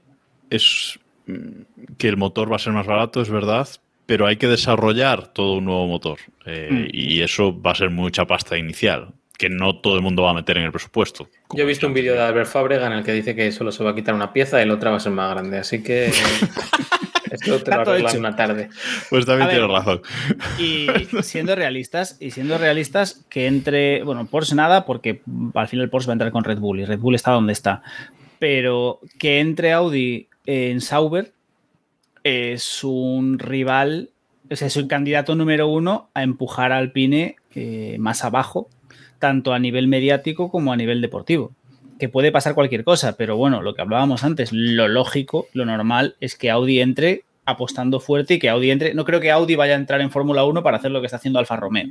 S4: es mm, que el motor va a ser más barato, es verdad, pero hay que desarrollar todo un nuevo motor. Eh,
S6: Mm.
S4: Y eso va a ser mucha pasta inicial, que no todo el mundo va a meter en el presupuesto.
S7: Yo he visto un vídeo de Albert Fábrega en el que dice que solo se va a quitar una pieza y la otra va a ser más grande. Así que esto te lo
S6: Está todo
S7: arreglan
S6: hecho.
S7: una tarde.
S4: Pues también tienes razón.
S6: Y siendo realistas, y siendo realistas, que entre, bueno, Porsche nada, porque al final Porsche va a entrar con Red Bull y Red Bull está donde está. Pero que entre Audi en Sauber es un rival, o sea, es un candidato número uno a empujar a Alpine eh, más abajo, tanto a nivel mediático como a nivel deportivo. Que puede pasar cualquier cosa, pero bueno, lo que hablábamos antes, lo lógico, lo normal es que Audi entre apostando fuerte y que Audi entre. No creo que Audi vaya a entrar en Fórmula 1 para hacer lo que está haciendo Alfa Romeo.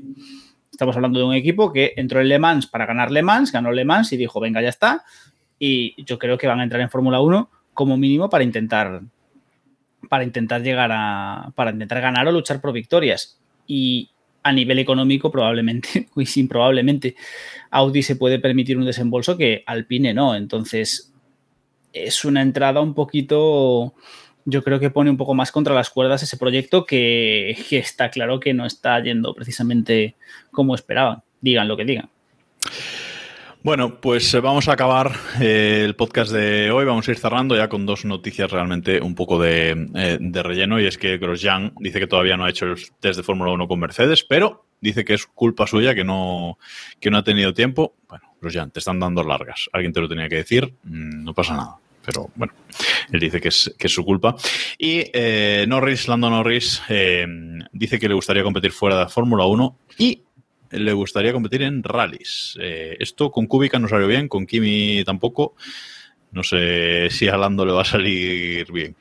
S6: Estamos hablando de un equipo que entró en Le Mans para ganar Le Mans, ganó Le Mans y dijo, venga, ya está. Y yo creo que van a entrar en Fórmula 1 como mínimo para intentar para intentar llegar a para intentar ganar o luchar por victorias. Y a nivel económico probablemente, y sin probablemente, Audi se puede permitir un desembolso que Alpine no. Entonces, es una entrada un poquito, yo creo que pone un poco más contra las cuerdas ese proyecto que, que está claro que no está yendo precisamente como esperaban, digan lo que digan.
S4: Bueno, pues eh, vamos a acabar eh, el podcast de hoy. Vamos a ir cerrando ya con dos noticias realmente un poco de, eh, relleno. Y es que Grosjean dice que todavía no ha hecho el test de Fórmula 1 con Mercedes, pero dice que es culpa suya, que no, que no ha tenido tiempo. Bueno, Grosjean, te están dando largas. Alguien te lo tenía que decir. Mm, No pasa nada. Pero bueno, él dice que es, que es su culpa. Y eh, Norris, Lando Norris, eh, dice que le gustaría competir fuera de la Fórmula 1 y le gustaría competir en rallies. Eh, esto con Kubica no salió bien, con Kimi tampoco. No sé si a Lando le va a salir bien.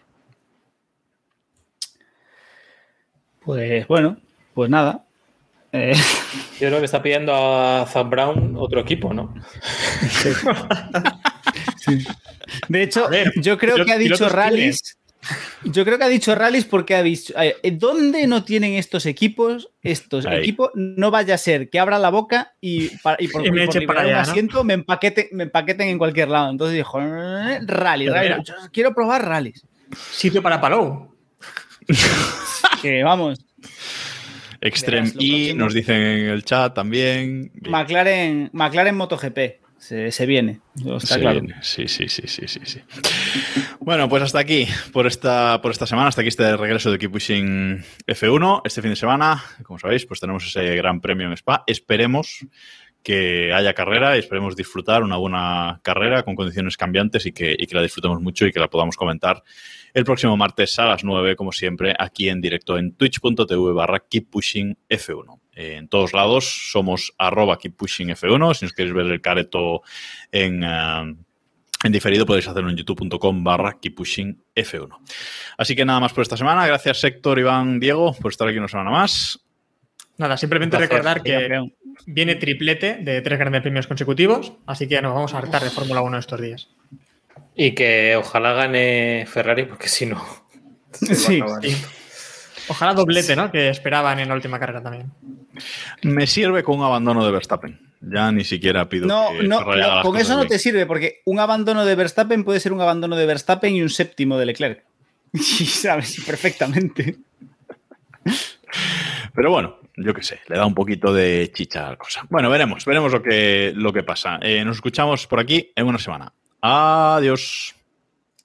S6: Pues bueno, pues nada. Eh,
S7: Yo creo que está pidiendo a Zach Brown otro equipo, ¿no?
S6: de hecho,
S5: ver,
S6: yo creo que ha dicho rallies. Yo creo que ha dicho rallies porque ha dicho, eh, ¿dónde no tienen estos equipos? Estos
S4: Ahí.
S6: equipos no vaya a ser que abra la boca y, para- y por,
S5: Y me
S6: y por
S5: para
S6: un asiento me, empaqueten, me empaqueten en cualquier lado. Entonces dijo, "Eh, rally,
S5: Pero
S6: rally. Yo quiero probar rallies.
S5: Sitio para Palou.
S6: Que vamos,
S4: Extreme
S6: Verás,
S4: E nos dicen en el chat también.
S6: McLaren, McLaren MotoGP. Se, se viene, está
S4: Sí,
S6: claro.
S4: sí, sí, sí, sí, sí, sí. Bueno, pues hasta aquí por esta, por esta semana, hasta aquí este regreso de Keep Pushing F1. Este fin de semana, como sabéis, pues tenemos ese gran premio en Spa. Esperemos que haya carrera y esperemos disfrutar una buena carrera con condiciones cambiantes y que, y que la disfrutemos mucho y que la podamos comentar el próximo martes a las 9, como siempre, aquí en directo en twitch.tv barra Keep Pushing F1. Eh, en todos lados somos arroba Keep Pushing F1. Si nos queréis ver el careto en, eh, en diferido, podéis hacerlo en youtube.com barra Keep Pushing F1. Así que nada más por esta semana. Gracias, Héctor, Iván, Diego, por estar aquí una semana más.
S5: Nada, simplemente recordar que
S6: Campeón.
S5: viene triplete de tres grandes premios consecutivos, así que nos vamos a hartar de Fórmula 1 estos días.
S7: Y que ojalá gane Ferrari, porque si no. se va a
S6: Sí,
S7: acabar
S5: sí. Ojalá doblete, ¿no? Que esperaban en la última carrera también.
S4: Me sirve con un abandono de Verstappen. Ya ni siquiera pido
S6: No,
S4: que
S6: no, no, con eso no
S4: bien.
S6: te sirve, porque un abandono de Verstappen puede ser un abandono de Verstappen y un séptimo de Leclerc. Y sabes perfectamente.
S4: Pero bueno, yo qué sé, le da un poquito de chicha a la cosa. Bueno, veremos, veremos lo que, lo que pasa. Eh, nos escuchamos por aquí en una semana. Adiós.